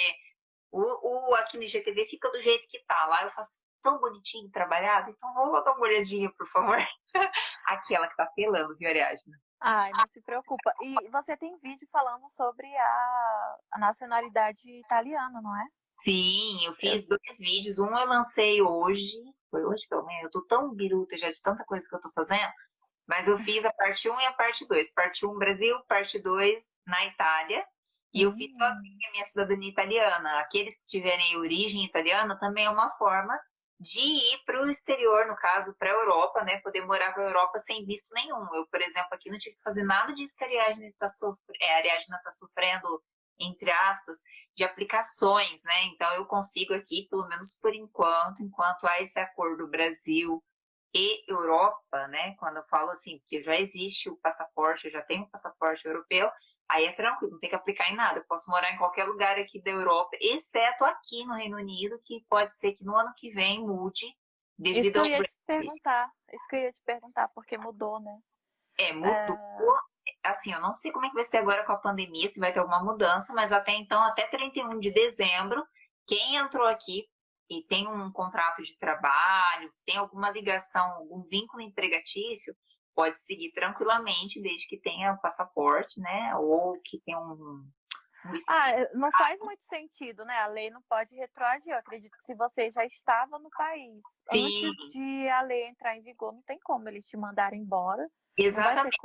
o, o, aqui no IGTV fica do jeito que tá. Lá eu faço tão bonitinho, trabalhado. Então vamos dar uma olhadinha, por favor. Aquela que tá pelando, viu, Ariadna? Ai, não se preocupa. E você tem vídeo falando sobre a, a nacionalidade italiana, não é? Sim, eu fiz dois vídeos. Um eu lancei hoje. Foi hoje, pelo menos. Eu tô tão biruta já de tanta coisa que eu tô fazendo. Mas eu fiz a parte 1 e a parte 2. Parte 1 Brasil, parte 2 na Itália. E eu fiz sozinha a minha cidadania italiana. Aqueles que tiverem origem italiana também é uma forma de ir para o exterior, no caso, para a Europa, né? Poder morar para a Europa sem visto nenhum. Eu, por exemplo, aqui não tive que fazer nada disso que a Ariadna está sofre... é, tá sofrendo entre aspas, de aplicações, né? Então eu consigo aqui, pelo menos por enquanto, enquanto há esse acordo Brasil e Europa, né? Quando eu falo assim, porque já existe o passaporte, eu já tenho o passaporte europeu, aí é tranquilo, não tem que aplicar em nada. Eu posso morar em qualquer lugar aqui da Europa, exceto aqui no Reino Unido, que pode ser que no ano que vem mude devido isso ao Brexit. Te perguntar, isso que eu ia te perguntar, porque mudou, né? É, mudou. É assim, eu não sei como é que vai ser agora com a pandemia, se vai ter alguma mudança, mas até então, até 31 de dezembro, quem entrou aqui e tem um contrato de trabalho, tem alguma ligação, algum vínculo empregatício, pode seguir tranquilamente, desde que tenha o passaporte, né? Ou que tenha um. um... Ah, não faz muito sentido, né? A lei não pode retroagir. Eu acredito que se você já estava no país Sim. antes de a lei entrar em vigor, não tem como eles te mandarem embora Exatamente.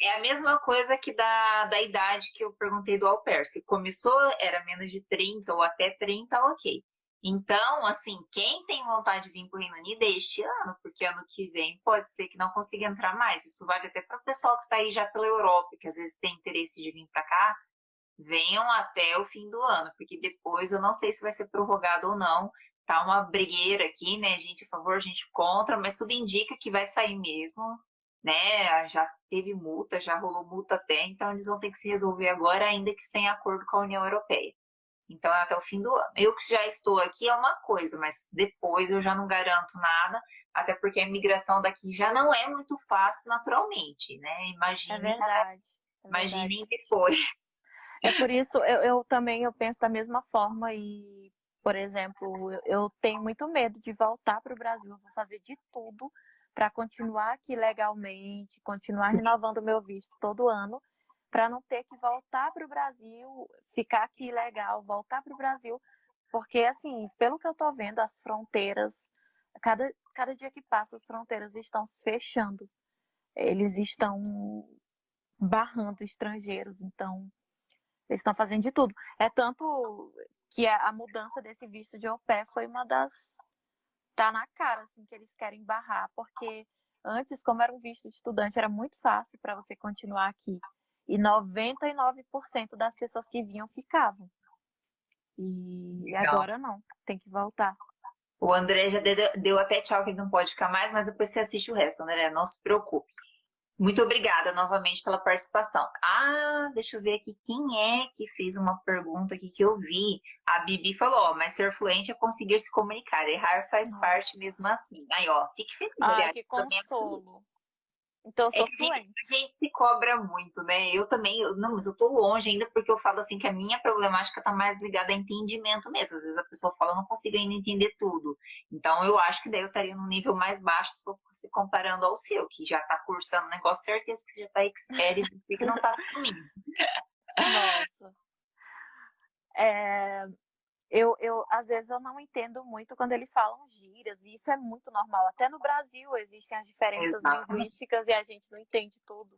É a mesma coisa que da, da idade que eu perguntei do au pair. Se começou, era menos de 30 ou até 30, ok. Então, assim, quem tem vontade de vir para o Reino Unido é este ano, porque ano que vem pode ser que não consiga entrar mais. Isso vale até para o pessoal que está aí já pela Europa, que às vezes tem interesse de vir para cá, venham até o fim do ano, porque depois eu não sei se vai ser prorrogado ou não. Tá uma brigueira aqui, né? Gente a favor, gente contra, mas tudo indica que vai sair mesmo né? Já teve multa, já rolou multa até, então eles vão ter que se resolver agora, ainda que sem acordo com a União Europeia. Então é até o fim do ano. Eu que já estou aqui é uma coisa, mas depois eu já não garanto nada, até porque a imigração daqui já não é muito fácil naturalmente, né? Imaginem, é verdade, é imaginem depois. É por isso eu, eu também eu penso da mesma forma e, por exemplo, eu, eu tenho muito medo de voltar para o Brasil. Eu vou fazer de tudo para continuar aqui legalmente, continuar renovando meu visto todo ano, para não ter que voltar para o Brasil, ficar aqui legal, voltar para o Brasil, porque assim, pelo que eu estou vendo, as fronteiras, cada, cada dia que passa, as fronteiras estão se fechando. Eles estão barrando estrangeiros, então eles estão fazendo de tudo. É tanto que a mudança desse visto de au pair foi uma das tá na cara assim que eles querem barrar, porque antes, como era um visto de estudante, era muito fácil para você continuar aqui. E 99% das pessoas que vinham ficavam. E Legal. agora não, tem que voltar. O André já deu, deu, até tchau que ele não pode ficar mais, mas depois você assiste o resto, André, não se preocupe. Muito obrigada novamente pela participação. Ah, deixa eu ver aqui quem é que fez uma pergunta aqui que eu vi. A Bibi falou, ó, mas ser fluente é conseguir se comunicar. Errar faz Nossa. parte mesmo assim. Aí, ó, fique feliz. Ah, que consolo. Então eu sou é fluente. A gente se cobra muito, né? Eu também, eu, não, mas eu tô longe ainda porque eu falo assim que a minha problemática tá mais ligada a entendimento mesmo. Às vezes a pessoa fala, eu não consigo ainda entender tudo. Então eu acho que daí eu estaria num nível mais baixo se comparando ao seu, que já tá cursando o negócio, certeza que você já tá expert e que não tá sumindo. Nossa. É, eu, eu, às vezes eu não entendo muito quando eles falam gírias, e isso é muito normal. Até no Brasil existem as diferenças Exatamente. linguísticas e a gente não entende tudo.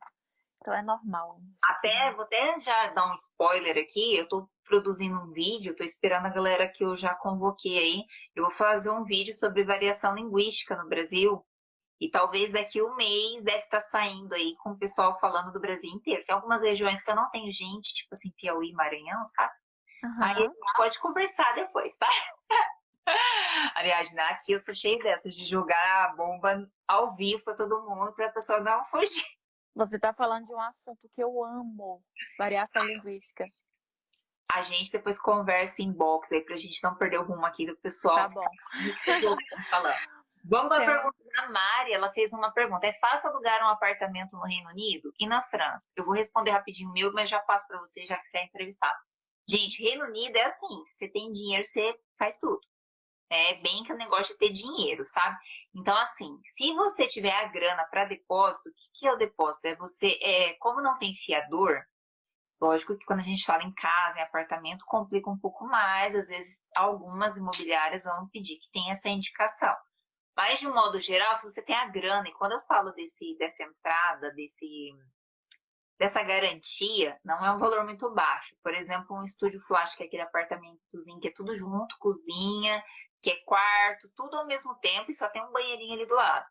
Então é normal. Até, vou até já dar um spoiler aqui, eu tô produzindo um vídeo, tô esperando a galera que eu já convoquei aí. Eu vou fazer um vídeo sobre variação linguística no Brasil. E talvez daqui um mês deve estar tá saindo aí com o pessoal falando do Brasil inteiro. Tem algumas regiões que eu não tenho gente, tipo assim, Piauí, Maranhão, sabe? Uhum. Aí a gente pode conversar depois, tá? Ariadna, aqui eu sou cheia dessas, de jogar a bomba ao vivo para todo mundo, para a pessoa não fugir. Você está falando de um assunto que eu amo, variação linguística. A gente depois conversa em box aí, para a gente não perder o rumo aqui do pessoal. Tá bom. falando. Vamos para a pergunta da Mari. Ela fez uma pergunta. É fácil alugar um apartamento no Reino Unido e na França? Eu vou responder rapidinho o meu, mas já passo para você, já que você é entrevistado. Gente, Reino Unido é assim, se você tem dinheiro, você faz tudo. É bem que o negócio de ter dinheiro, sabe? Então, assim, se você tiver a grana para depósito, o que, que é o depósito? É você, é, como não tem fiador, lógico que quando a gente fala em casa, em apartamento, complica um pouco mais. Às vezes, algumas imobiliárias vão pedir que tenha essa indicação. Mas, de um modo geral, se você tem a grana, e quando eu falo desse, dessa entrada, desse dessa garantia não é um valor muito baixo. Por exemplo, um estúdio flash, que é aquele apartamentozinho que é tudo junto, cozinha, que é quarto, tudo ao mesmo tempo e só tem um banheirinho ali do lado.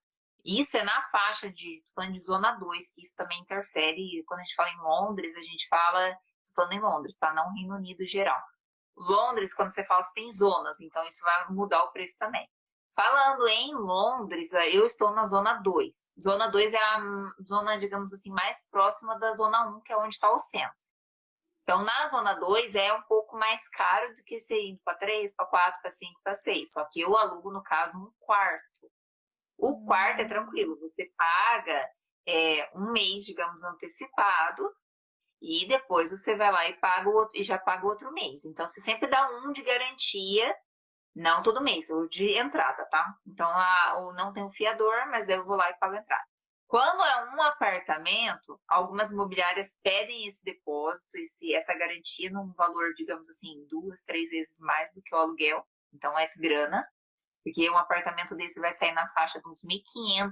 Isso é na faixa de, falando de zona 2, que isso também interfere. Quando a gente fala em Londres, a gente fala, tô falando em Londres, tá? Não Reino Unido geral. Londres, quando você fala, você tem zonas, então isso vai mudar o preço também. Falando em Londres, eu estou na zona 2. Zona 2 é a zona, digamos assim, mais próxima da zona 1, que é onde está o centro. Então, na zona 2 é um pouco mais caro do que você indo para 3, para 4, para 5, para 6. Só que eu alugo, no caso, um quarto. O quarto é tranquilo, você paga é, um mês, digamos, antecipado, e depois você vai lá e, paga o outro, e já paga o outro mês. Então, você sempre dá um de garantia não todo mês, o de entrada, tá? Então, a, ou não tem o fiador, mas daí eu vou lá e pago a entrada. Quando é um apartamento, algumas imobiliárias pedem esse depósito, esse, essa garantia num valor, digamos assim, duas, três vezes mais do que o aluguel. Então é grana, porque um apartamento desse vai sair na faixa de uns 1.500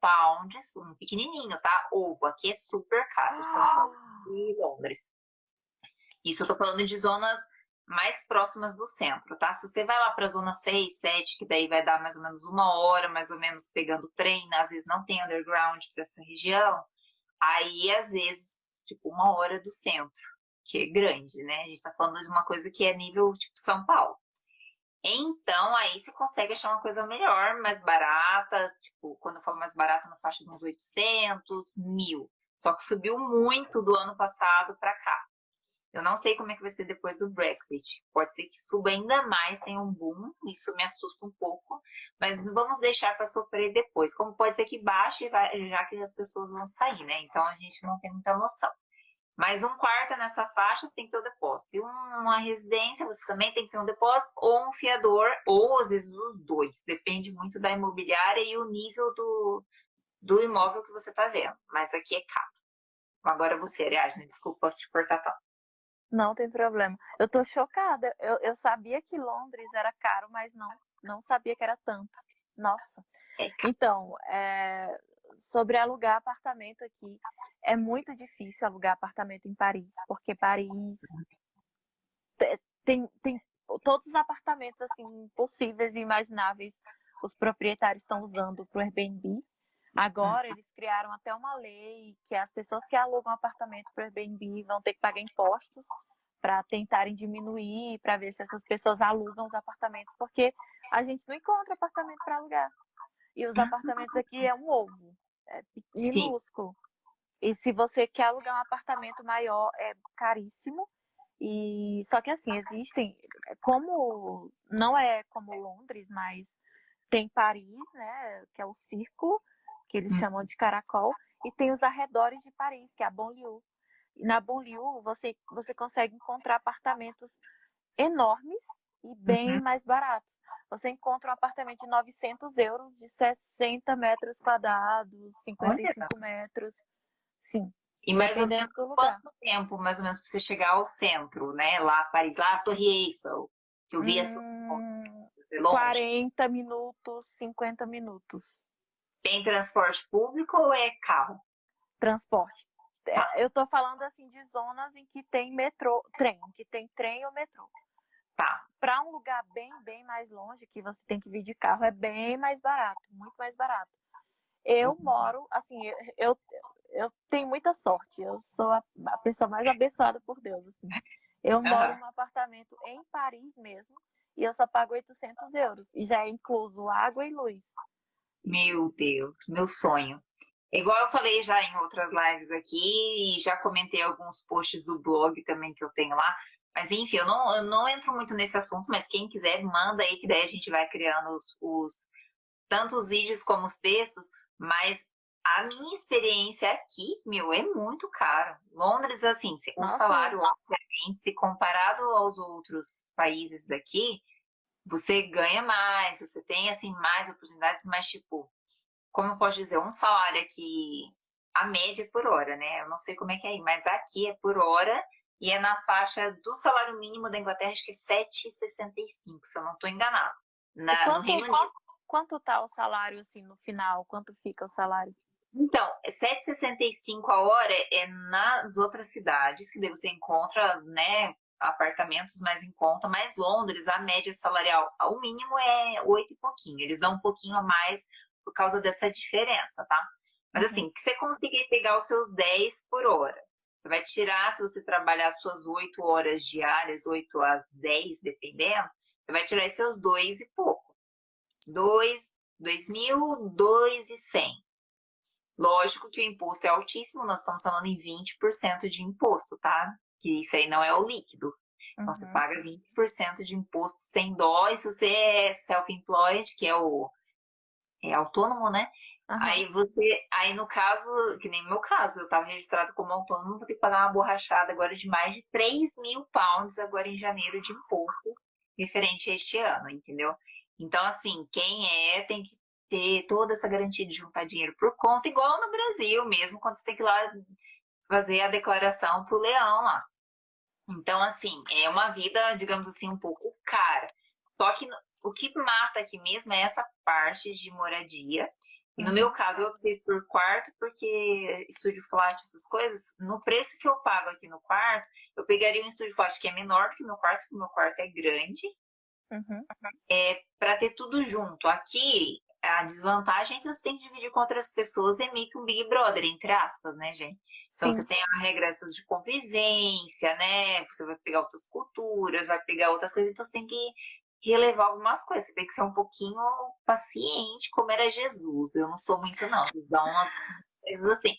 pounds, um pequenininho, tá? Ovo, aqui é super caro, estamos falando de Londres. Isso eu tô falando de zonas mais próximas do centro, tá? Se você vai lá para a zona 6, 7, que daí vai dar mais ou menos uma hora, mais ou menos pegando trem, às vezes não tem underground para essa região, aí às vezes, tipo, uma hora do centro, que é grande, né? A gente tá falando de uma coisa que é nível, tipo, São Paulo. Então, aí você consegue achar uma coisa melhor, mais barata, tipo, quando eu falo mais barata, na faixa de uns 800, mil. Só que subiu muito do ano passado para cá. Eu não sei como é que vai ser depois do Brexit. Pode ser que suba ainda mais, tenha um boom, isso me assusta um pouco, mas vamos deixar para sofrer depois. Como pode ser que baixe, já que as pessoas vão sair, né? Então a gente não tem muita noção. Mas um quarto nessa faixa tem que ter um depósito. E uma residência, você também tem que ter um depósito, ou um fiador, ou às vezes os dois. Depende muito da imobiliária e o nível do, do imóvel que você está vendo. Mas aqui é caro. Agora você, Ariadne, desculpa te cortar tanto. Não tem problema. Eu tô chocada. Eu, eu sabia que Londres era caro, mas não, não sabia que era tanto. Nossa. É então, é, sobre alugar apartamento aqui, é muito difícil alugar apartamento em Paris, porque Paris tem, tem todos os apartamentos assim possíveis e imagináveis os proprietários estão usando para o Airbnb. Agora eles criaram até uma lei que as pessoas que alugam apartamento para Airbnb vão ter que pagar impostos para tentarem diminuir, para ver se essas pessoas alugam os apartamentos, porque a gente não encontra apartamento para alugar. E os apartamentos aqui é um ovo, é minúsculo. Sim. E se você quer alugar um apartamento maior, é caríssimo. E só que assim, existem, como não é como Londres, mas tem Paris, né, que é o círculo, que eles hum. chamam de caracol, e tem os arredores de Paris, que é a Bonlieu. E na Bonlieu você, você consegue encontrar apartamentos enormes e bem uhum. mais baratos. Você encontra um apartamento de 900 euros, de 60 metros quadrados, 55 Olha. metros. Sim. E mais ou menos quanto tempo, mais ou menos, para você chegar ao centro, né? Lá, Paris, lá, a Torre Eiffel, que eu vi hum, a 40 minutos, 50 minutos. Tem transporte público ou é carro? Transporte. É, tá. Eu tô falando assim de zonas em que tem metrô, trem, que tem trem ou metrô. Tá. Para um lugar bem, bem mais longe, que você tem que vir de carro, é bem mais barato, muito mais barato. Eu uhum. moro, assim, eu, eu tenho muita sorte. Eu sou a, a pessoa mais abençoada por Deus, assim. Eu moro uhum. num apartamento em Paris mesmo e eu só pago 800 euros. E já é incluso água e luz. Meu Deus, meu sonho. Igual eu falei já em outras lives aqui e já comentei alguns posts do blog também que eu tenho lá. Mas enfim, eu não, eu não entro muito nesse assunto, mas quem quiser, manda aí que daí a gente vai criando os, os tanto os vídeos como os textos. Mas a minha experiência aqui, meu, é muito caro. Londres, assim, um salário, obviamente, se comparado aos outros países daqui, você ganha mais, você tem, assim, mais oportunidades, mas, tipo, como eu posso dizer, um salário aqui, a média é por hora, né? Eu não sei como é que é aí, mas aqui é por hora e é na faixa do salário mínimo da Inglaterra, acho que é 7,65, se eu não estou enganado. Na, quanto, no Reino Unido. Quanto tá o salário, assim, no final? Quanto fica o salário? Então, 7,65 a hora é nas outras cidades, que daí você encontra, né, apartamentos mais em conta, mas Londres, a média salarial, o mínimo é 8 e pouquinho. Eles dão um pouquinho a mais por causa dessa diferença, tá? Mas uhum. assim, que você conseguir pegar os seus 10 por hora. Você vai tirar, se você trabalhar suas 8 horas diárias, 8 às 10, dependendo, você vai tirar seus 2 e pouco. 2, 2.000, 2 e 100. Lógico que o imposto é altíssimo, nós estamos falando em 20% de imposto, tá? Que isso aí não é o líquido. Então uhum. você paga 20% de imposto sem dó, e se você é self-employed, que é o é autônomo, né? Uhum. Aí você, aí no caso, que nem no meu caso, eu estava registrado como autônomo, vou ter que pagar uma borrachada agora de mais de 3 mil pounds agora em janeiro de imposto referente a este ano, entendeu? Então, assim, quem é tem que ter toda essa garantia de juntar dinheiro por conta, igual no Brasil mesmo, quando você tem que ir lá fazer a declaração pro leão lá. Então, assim, é uma vida, digamos assim, um pouco cara. Só que o que mata aqui mesmo é essa parte de moradia. E no uhum. meu caso, eu optei por quarto, porque estúdio flat, essas coisas, no preço que eu pago aqui no quarto, eu pegaria um estúdio flat que é menor do que o meu quarto, porque o meu quarto é grande. Uhum. É, para ter tudo junto. Aqui, a desvantagem é que você tem que dividir com outras pessoas, é meio que um Big Brother, entre aspas, né, gente? Então Sim. você tem a regra de convivência, né? Você vai pegar outras culturas, vai pegar outras coisas, então você tem que relevar algumas coisas. Você tem que ser um pouquinho paciente, como era Jesus. Eu não sou muito, não. Dá umas coisas assim.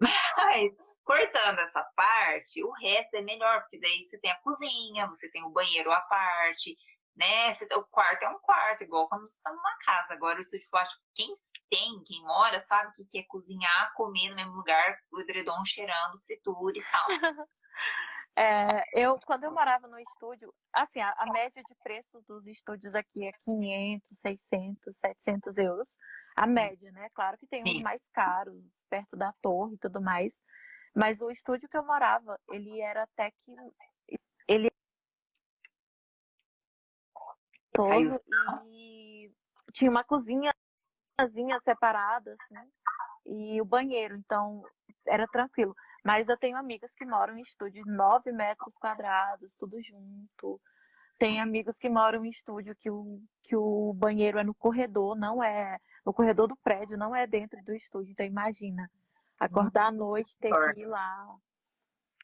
Mas cortando essa parte, o resto é melhor, porque daí você tem a cozinha, você tem o banheiro à parte, né? Você, o quarto é um quarto, igual quando você está numa casa. Agora, o estúdio plástico, quem tem, quem mora, sabe o que é cozinhar, comer no mesmo lugar, o edredom cheirando, fritura e tal. É, eu, quando eu morava no estúdio, assim, a, a, média de preços dos estúdios aqui é 500, 600, 700 euros. A média, né? Claro que tem uns mais caros, perto da torre e tudo mais. Mas o estúdio que eu morava, ele era até que... Ele e tinha uma cozinha separada, assim, e o banheiro, então era tranquilo. Mas eu tenho amigas que moram em estúdio de 9 metros quadrados, tudo junto. Tem amigos que moram em estúdio que o, que o banheiro é no corredor, não é no corredor do prédio, não é dentro do estúdio. Então imagina, acordar à noite, ter que ir lá.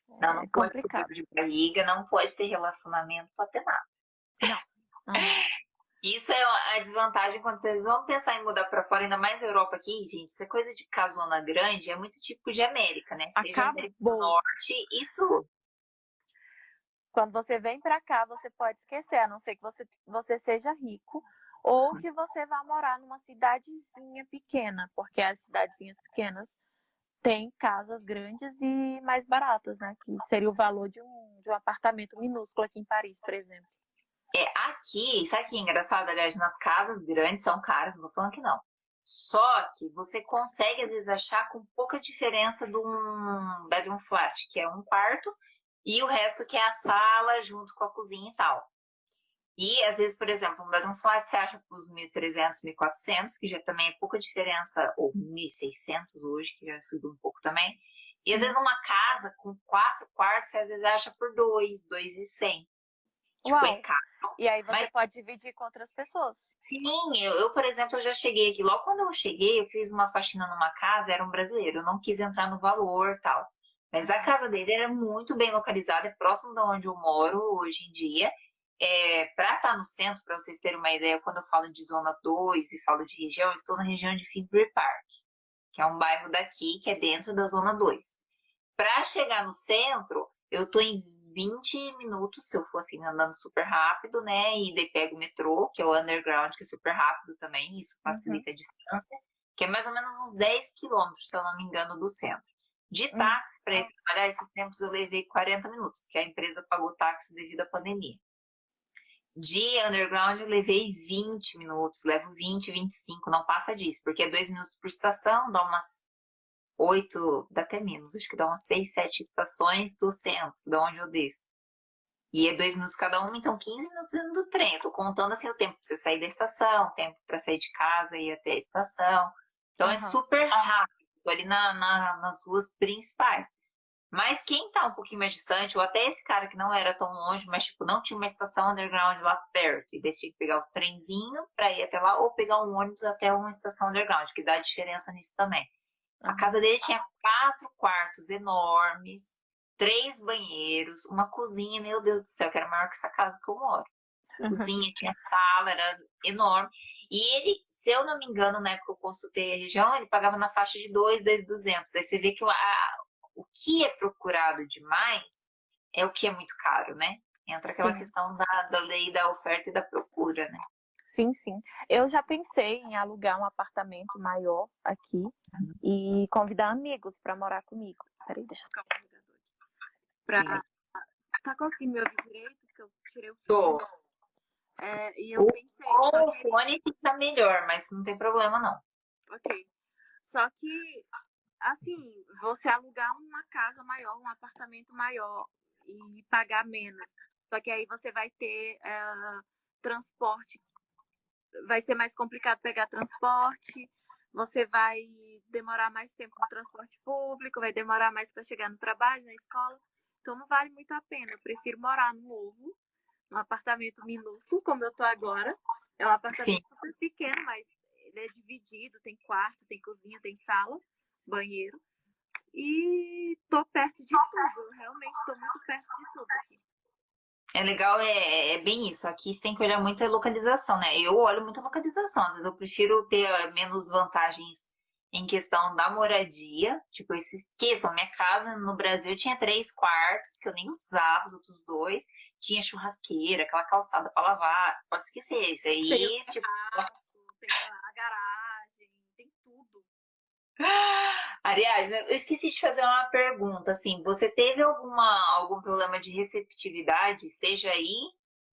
Não, não é pode ter de barriga, não pode ter relacionamento, pode ter nada. Não. Isso é a desvantagem quando vocês vão pensar em mudar para fora, ainda mais Europa aqui, gente. Isso é coisa de casona grande, é muito típico de América, né? Seja Acabou. América do Norte e Sul. Quando você vem para cá, você pode esquecer, a não ser que você, você seja rico ou que você vá morar numa cidadezinha pequena, porque as cidadezinhas pequenas têm casas grandes e mais baratas, né? Que seria o valor de um, de um apartamento minúsculo aqui em Paris, por exemplo. É, aqui, sabe que é engraçado? Aliás, nas casas grandes são caras, não tô falando que não. Só que você consegue, às vezes, achar com pouca diferença de um bedroom flat, que é um quarto, e o resto que é a sala junto com a cozinha e tal. E, às vezes, por exemplo, um bedroom flat você acha por uns 1.300, 1.400, que já também é pouca diferença, ou 1.600 hoje, que já subiu um pouco também. E, às vezes, uma casa com quatro quartos, você às vezes acha por 2, 2.100. Tipo, Uau. é caro. E aí você Mas, pode dividir com outras pessoas. Sim, eu, eu, por exemplo, eu já cheguei aqui. Logo quando eu cheguei, eu fiz uma faxina numa casa, era um brasileiro. Eu não quis entrar no valor tal. Mas a casa dele era muito bem localizada, é próximo de onde eu moro hoje em dia. É, para estar tá no centro, para vocês terem uma ideia, quando eu falo de zona 2 e falo de região, eu estou na região de Finsbury Park, que é um bairro daqui que é dentro da zona 2. Para chegar no centro, eu estou em 20 minutos, se eu for assim andando super rápido, né? E daí pego o metrô, que é o underground, que é super rápido também, isso facilita uhum. a distância, que é mais ou menos uns 10 quilômetros, se eu não me engano, do centro. De uhum. táxi para ir trabalhar, esses tempos eu levei 40 minutos, que a empresa pagou táxi devido à pandemia. De underground eu levei 20 minutos, levo 20, 25, não passa disso, porque é 2 minutos por estação, dá umas oito, dá até menos, acho que dá umas seis, sete estações do centro, de onde eu desço. E é dois minutos cada uma, então 15 minutos dentro do trem. Eu tô contando assim o tempo para você sair da estação, o tempo para sair de casa e ir até a estação. Então uhum. é super rápido ali na, na, nas ruas principais. Mas quem tá um pouquinho mais distante, ou até esse cara que não era tão longe, mas tipo, não tinha uma estação underground lá perto, e decidiu pegar o trenzinho para ir até lá, ou pegar um ônibus até uma estação underground, que dá diferença nisso também. A casa dele tinha quatro quartos enormes, três banheiros, uma cozinha, meu Deus do céu, que era maior que essa casa que eu moro. Cozinha, tinha sala, era enorme. E ele, se eu não me engano, na época que eu consultei a região, ele pagava na faixa de 2, 2,200. Daí você vê que a, o que é procurado demais é o que é muito caro, né? Entra aquela Sim. questão da, da lei da oferta e da procura, né? Sim, sim. Eu já pensei em alugar um apartamento maior aqui e convidar amigos para morar comigo. Peraí, deixa eu ficar o aqui. Pra... Tá conseguindo me ouvir direito? Porque eu tirei o fone. É, e eu o, pensei. O que... fone fica melhor, mas não tem problema, não. Ok. Só que, assim, você alugar uma casa maior, um apartamento maior e pagar menos. Só que aí você vai ter uh, transporte vai ser mais complicado pegar transporte, você vai demorar mais tempo no transporte público, vai demorar mais para chegar no trabalho, na escola. Então não vale muito a pena. Eu prefiro morar no novo, num apartamento minúsculo, como eu tô agora. É um apartamento Sim. super pequeno, mas ele é dividido, tem quarto, tem cozinha, tem sala, banheiro. E tô perto de tudo, realmente tô muito perto de tudo aqui. É legal, é, é, bem isso. Aqui você tem que olhar muito a localização, né? Eu olho muito a localização. Às vezes eu prefiro ter eh, menos vantagens em questão da moradia. Tipo, esses esqueçam, minha casa no Brasil tinha três quartos, que eu nem usava, os outros dois. Tinha churrasqueira, aquela calçada para lavar. Pode esquecer isso aí. Tem tipo, terraço, tem a garagem, tem tudo. Ariadne, eu esqueci de fazer uma pergunta, assim, você teve alguma, algum problema de receptividade, seja aí,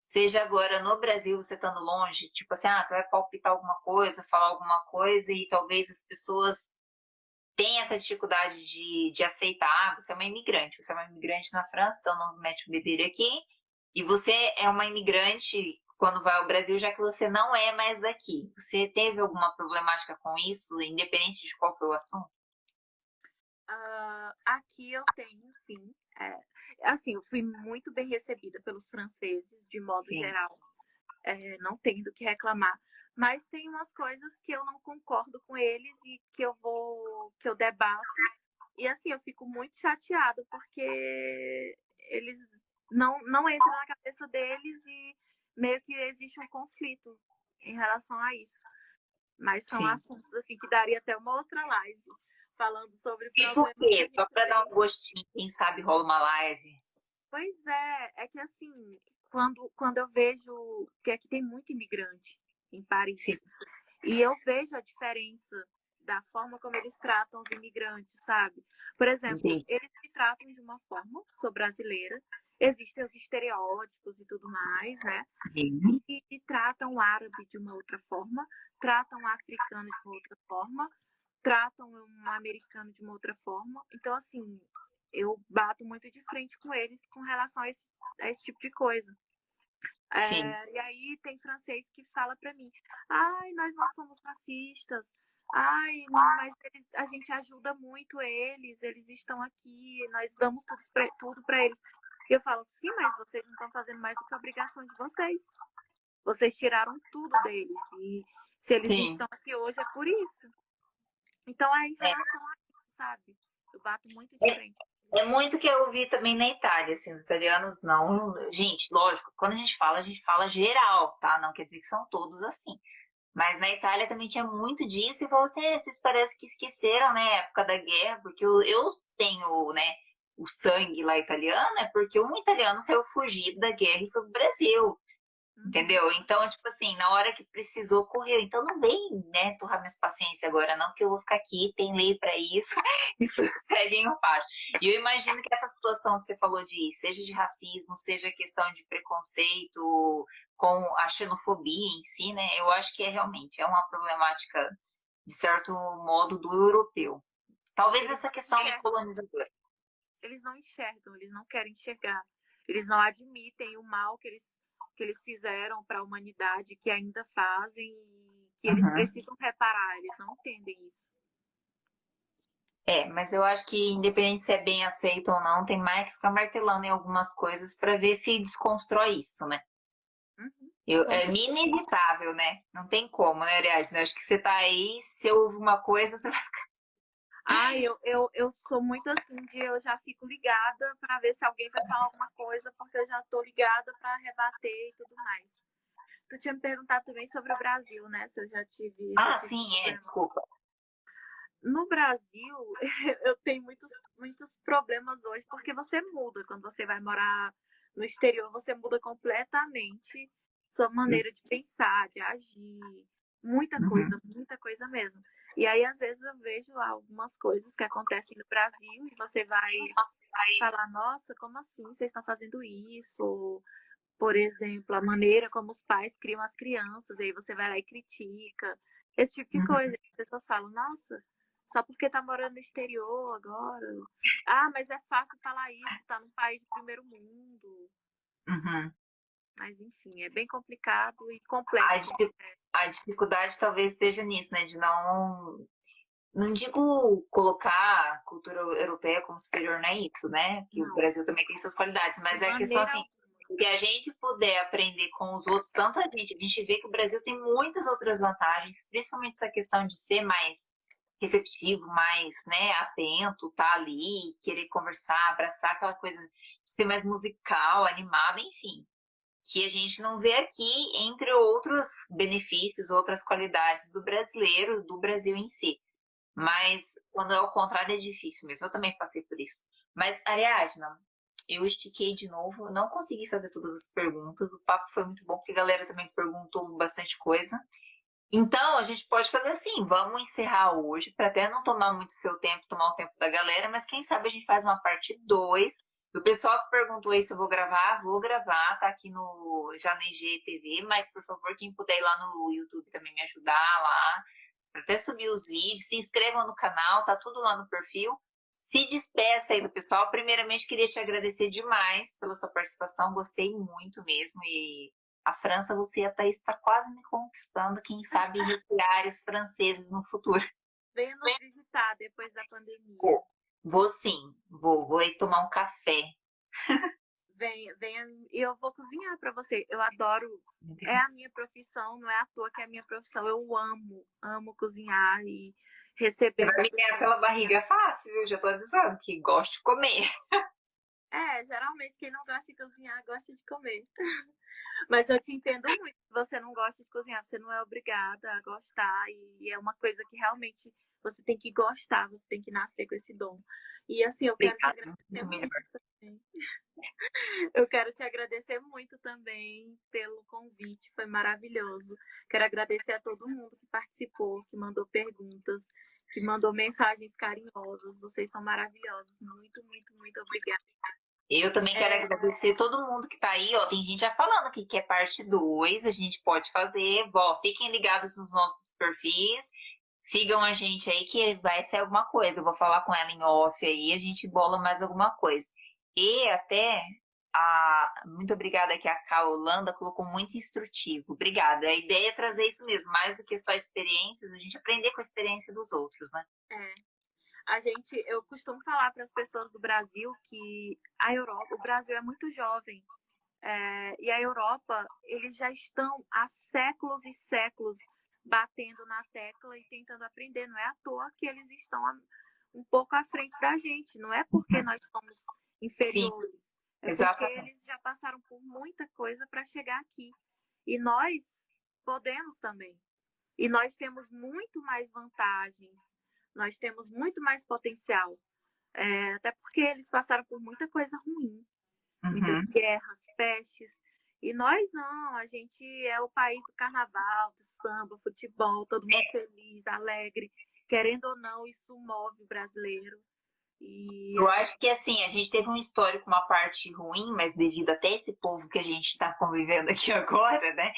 seja agora no Brasil, você estando longe, tipo assim, ah, você vai palpitar alguma coisa, falar alguma coisa e talvez as pessoas tenham essa dificuldade de, de aceitar, ah, você é uma imigrante, você é uma imigrante na França, então não mete o bedelho aqui, e você é uma imigrante quando vai ao Brasil, já que você não é mais daqui. Você teve alguma problemática com isso, independente de qual foi o assunto? Uh, aqui eu tenho, sim. É, assim, eu fui muito bem recebida pelos franceses, de modo sim. geral. É, não tenho do que reclamar. Mas tem umas coisas que eu não concordo com eles e que eu vou, que eu debato. E assim, eu fico muito chateada porque eles não, não entram na cabeça deles e meio que existe um conflito em relação a isso. Mas são Sim. assuntos assim que daria até uma outra live falando sobre E por quê? Só para dar um gostinho, quem sabe rola uma live. Pois é, é que assim, quando, quando eu vejo que aqui tem muito imigrante em Paris, Sim. e eu vejo a diferença da forma como eles tratam os imigrantes, sabe? Por exemplo, Sim. eles se tratam de uma forma, sou brasileira, existem os estereótipos e tudo mais, né? E, e, tratam o árabe de uma outra forma, tratam o africano de uma outra forma, tratam um americano de uma outra forma. Então, assim, eu bato muito de frente com eles com relação a esse, a esse tipo de coisa. É, e aí tem francês que fala para mim, ai, nós não somos racistas, ai, mas eles, a gente ajuda muito eles, eles estão aqui, nós damos tudo para eles. E eu falo, sim, mas vocês não estão fazendo mais do que a obrigação de vocês. Vocês tiraram tudo deles. E se eles sim. estão aqui hoje é por isso. Então é em é. relação é. a isso, sabe? Eu bato muito de frente. É, é muito que eu ouvi também na Itália, assim, os italianos não. Gente, lógico, quando a gente fala, a gente fala geral, tá? Não quer dizer que são todos assim. Mas na Itália também tinha muito disso, e você, vocês parecem que esqueceram, né, a época da guerra, porque eu, eu tenho, né, o sangue lá italiano é porque um italiano saiu fugido da guerra e foi pro Brasil. Uhum. Entendeu? Então, tipo assim, na hora que precisou, correu. Então não vem, né, torrar minhas paciências agora, não, que eu vou ficar aqui, tem lei para isso, isso segue em paz. E eu imagino que essa situação que você falou de, seja de racismo, seja questão de preconceito com a xenofobia em si, né, eu acho que é realmente, é uma problemática, de certo modo, do europeu. Talvez essa questão é. colonizadora eles não enxergam, eles não querem enxergar. Eles não admitem o mal que eles, que eles fizeram para a humanidade, que ainda fazem e que eles uhum. precisam reparar. Eles não entendem isso. É, mas eu acho que independente se é bem aceito ou não, tem mais que ficar martelando em algumas coisas para ver se desconstrói isso, né? Uhum. Eu, é inevitável, né? Não tem como, né, Ariadne? Acho que você tá aí, se ouve uma coisa, você vai ficar ah, eu, eu, eu sou muito assim de eu já fico ligada para ver se alguém vai falar alguma coisa, porque eu já tô ligada para rebater e tudo mais. Tu tinha me perguntado também sobre o Brasil, né? Se eu já tive. Ah, sim, é, desculpa. No Brasil, eu tenho muitos, muitos problemas hoje, porque você muda. Quando você vai morar no exterior, você muda completamente sua maneira de pensar, de agir. Muita coisa, uhum. muita coisa mesmo. E aí, às vezes, eu vejo algumas coisas que acontecem no Brasil e você vai, vai falar, nossa, como assim vocês estão fazendo isso? Por exemplo, a maneira como os pais criam as crianças, aí você vai lá e critica. Esse tipo de uhum. coisa. As pessoas falam, nossa, só porque tá morando no exterior agora. Ah, mas é fácil falar isso, tá num país de primeiro mundo. Uhum. Mas enfim, é bem complicado e complexo. A, a dificuldade talvez esteja nisso, né? De não. Não digo colocar a cultura europeia como superior, não é isso, né? Que não. o Brasil também tem suas qualidades, mas é a questão assim, que a gente puder aprender com os outros, tanto a gente, a gente vê que o Brasil tem muitas outras vantagens, principalmente essa questão de ser mais receptivo, mais, né, atento, tá ali, querer conversar, abraçar aquela coisa de ser mais musical, animado, enfim que a gente não vê aqui, entre outros benefícios, outras qualidades do brasileiro, do Brasil em si. Mas quando é o contrário é difícil mesmo. Eu também passei por isso. Mas, Ariadna, eu estiquei de novo, não consegui fazer todas as perguntas. O papo foi muito bom, porque a galera também perguntou bastante coisa. Então, a gente pode fazer assim: vamos encerrar hoje, para até não tomar muito seu tempo, tomar o tempo da galera, mas quem sabe a gente faz uma parte 2. O pessoal que perguntou aí se eu vou gravar, vou gravar, tá aqui no já no IGTV, mas por favor, quem puder ir lá no YouTube também me ajudar lá, até subir os vídeos, se inscrevam no canal, tá tudo lá no perfil. Se despeça aí do pessoal. Primeiramente, queria te agradecer demais pela sua participação. Gostei muito mesmo. E a França, você e a Thaís está quase me conquistando. Quem sabe respirar franceses no futuro. Venha nos visitar depois da pandemia. Vou, sim. Vou, vou ir tomar um café. Venha, venha e eu vou cozinhar para você. Eu adoro. É a minha profissão, não é à toa que é a minha profissão. Eu amo, amo cozinhar e receber. Vai me ganhar pela barriga fácil, viu? Já tô avisando que gosto de comer. É, geralmente quem não gosta de cozinhar gosta de comer. Mas eu te entendo muito. Você não gosta de cozinhar, você não é obrigada a gostar. E é uma coisa que realmente você tem que gostar, você tem que nascer com esse dom. E assim, eu quero Obrigada, te agradecer muito, muito também. Eu quero te agradecer muito também pelo convite, foi maravilhoso. Quero agradecer a todo mundo que participou, que mandou perguntas, que mandou mensagens carinhosas. Vocês são maravilhosos. Muito, muito, muito obrigada. Eu também quero é... agradecer todo mundo que tá aí, ó. Tem gente já falando que quer parte 2, a gente pode fazer. Bom, fiquem ligados nos nossos perfis. Sigam a gente aí que vai ser alguma coisa. Eu vou falar com ela em off aí, a gente bola mais alguma coisa. E até a, muito obrigada que a Ká Holanda colocou muito instrutivo. Obrigada. A ideia é trazer isso mesmo, mais do que só experiências, a gente aprender com a experiência dos outros, né? É. A gente, eu costumo falar para as pessoas do Brasil que a Europa, o Brasil é muito jovem. É, e a Europa, eles já estão há séculos e séculos batendo na tecla e tentando aprender. Não é à toa que eles estão um pouco à frente da gente. Não é porque uhum. nós somos inferiores. Sim, é exatamente. porque eles já passaram por muita coisa para chegar aqui. E nós podemos também. E nós temos muito mais vantagens, nós temos muito mais potencial. É, até porque eles passaram por muita coisa ruim, uhum. muitas guerras, pestes. E nós não, a gente é o país do carnaval, do samba, futebol, todo mundo feliz, alegre. Querendo ou não, isso move o brasileiro. E... Eu acho que assim, a gente teve um histórico, uma parte ruim, mas devido até esse povo que a gente está convivendo aqui agora, né?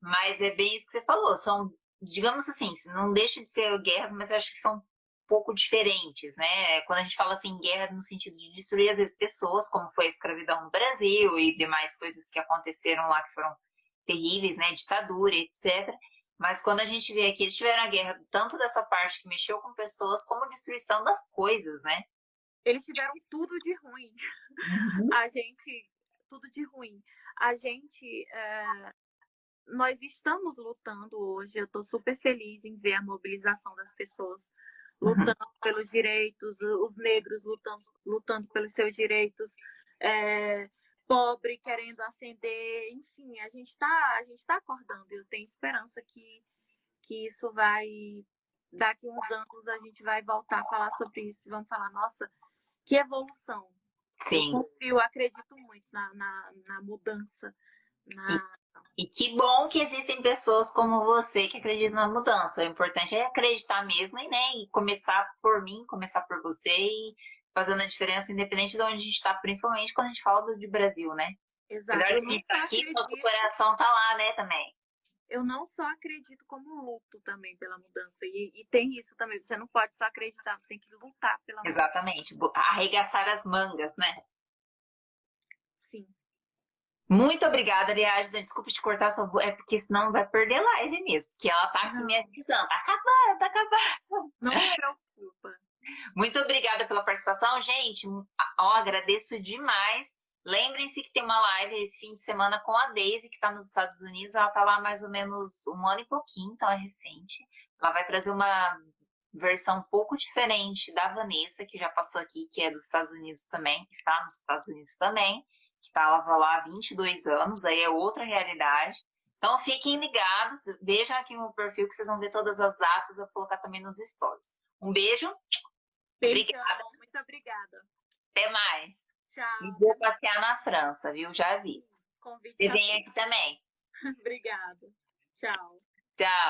Mas é bem isso que você falou, são, digamos assim, não deixa de ser guerras, mas acho que são pouco diferentes, né? Quando a gente fala assim, guerra no sentido de destruir às vezes pessoas, como foi a escravidão no Brasil e demais coisas que aconteceram lá que foram terríveis, né? Ditadura, etc. Mas quando a gente vê aqui, eles tiveram a guerra tanto dessa parte que mexeu com pessoas, como destruição das coisas, né? Eles tiveram tudo de ruim. Uhum. A gente. Tudo de ruim. A gente. É, nós estamos lutando hoje. Eu estou super feliz em ver a mobilização das pessoas. Lutando uhum. pelos direitos, os negros lutando, lutando pelos seus direitos. É, pobre querendo ascender, enfim, a gente está a gente tá acordando. Eu tenho esperança que que isso vai daqui uns anos a gente vai voltar a falar sobre isso e vamos falar, nossa, que evolução. Sim. Eu confio, acredito muito na, na, na mudança. Na... E, que bom que existem pessoas como você que acreditam na mudança. O importante é acreditar mesmo e, né, e começar por mim, começar por você e fazendo a diferença independente de onde a gente está, principalmente quando a gente fala do, de Brasil, né? Exato. Apesar de estar aqui, acredito... nosso coração tá lá, né, também. Eu não só acredito como luto também pela mudança. E, e, tem isso também. Você não pode só acreditar, você tem que lutar pela mudança. Exatamente. Arregaçar as mangas, né? Muito obrigada, Ariadna. Desculpa te cortar, só é porque senão vai perder live mesmo. Que ela tá aqui me avisando. Tá acabando, tá acabando. Não me preocupa. Muito obrigada pela participação, gente. Ó, agradeço demais. Lembrem-se que tem uma live esse fim de semana com a Daisy, que está nos Estados Unidos. Ela está lá mais ou menos um ano e pouquinho, então é recente. Ela vai trazer uma versão um pouco diferente da Vanessa, que já passou aqui, que é dos Estados Unidos também, está nos Estados Unidos também, estava lá há 22 anos, aí é outra realidade. Então fiquem ligados, vejam aqui no perfil que vocês vão ver todas as datas, eu vou colocar também nos stories. Um beijo. Beijão, obrigada. Muito obrigada. Até mais. Tchau. E vou passear na França, viu? Já aviso. Convite Você vem aqui também. Obrigada. Tchau. Tchau.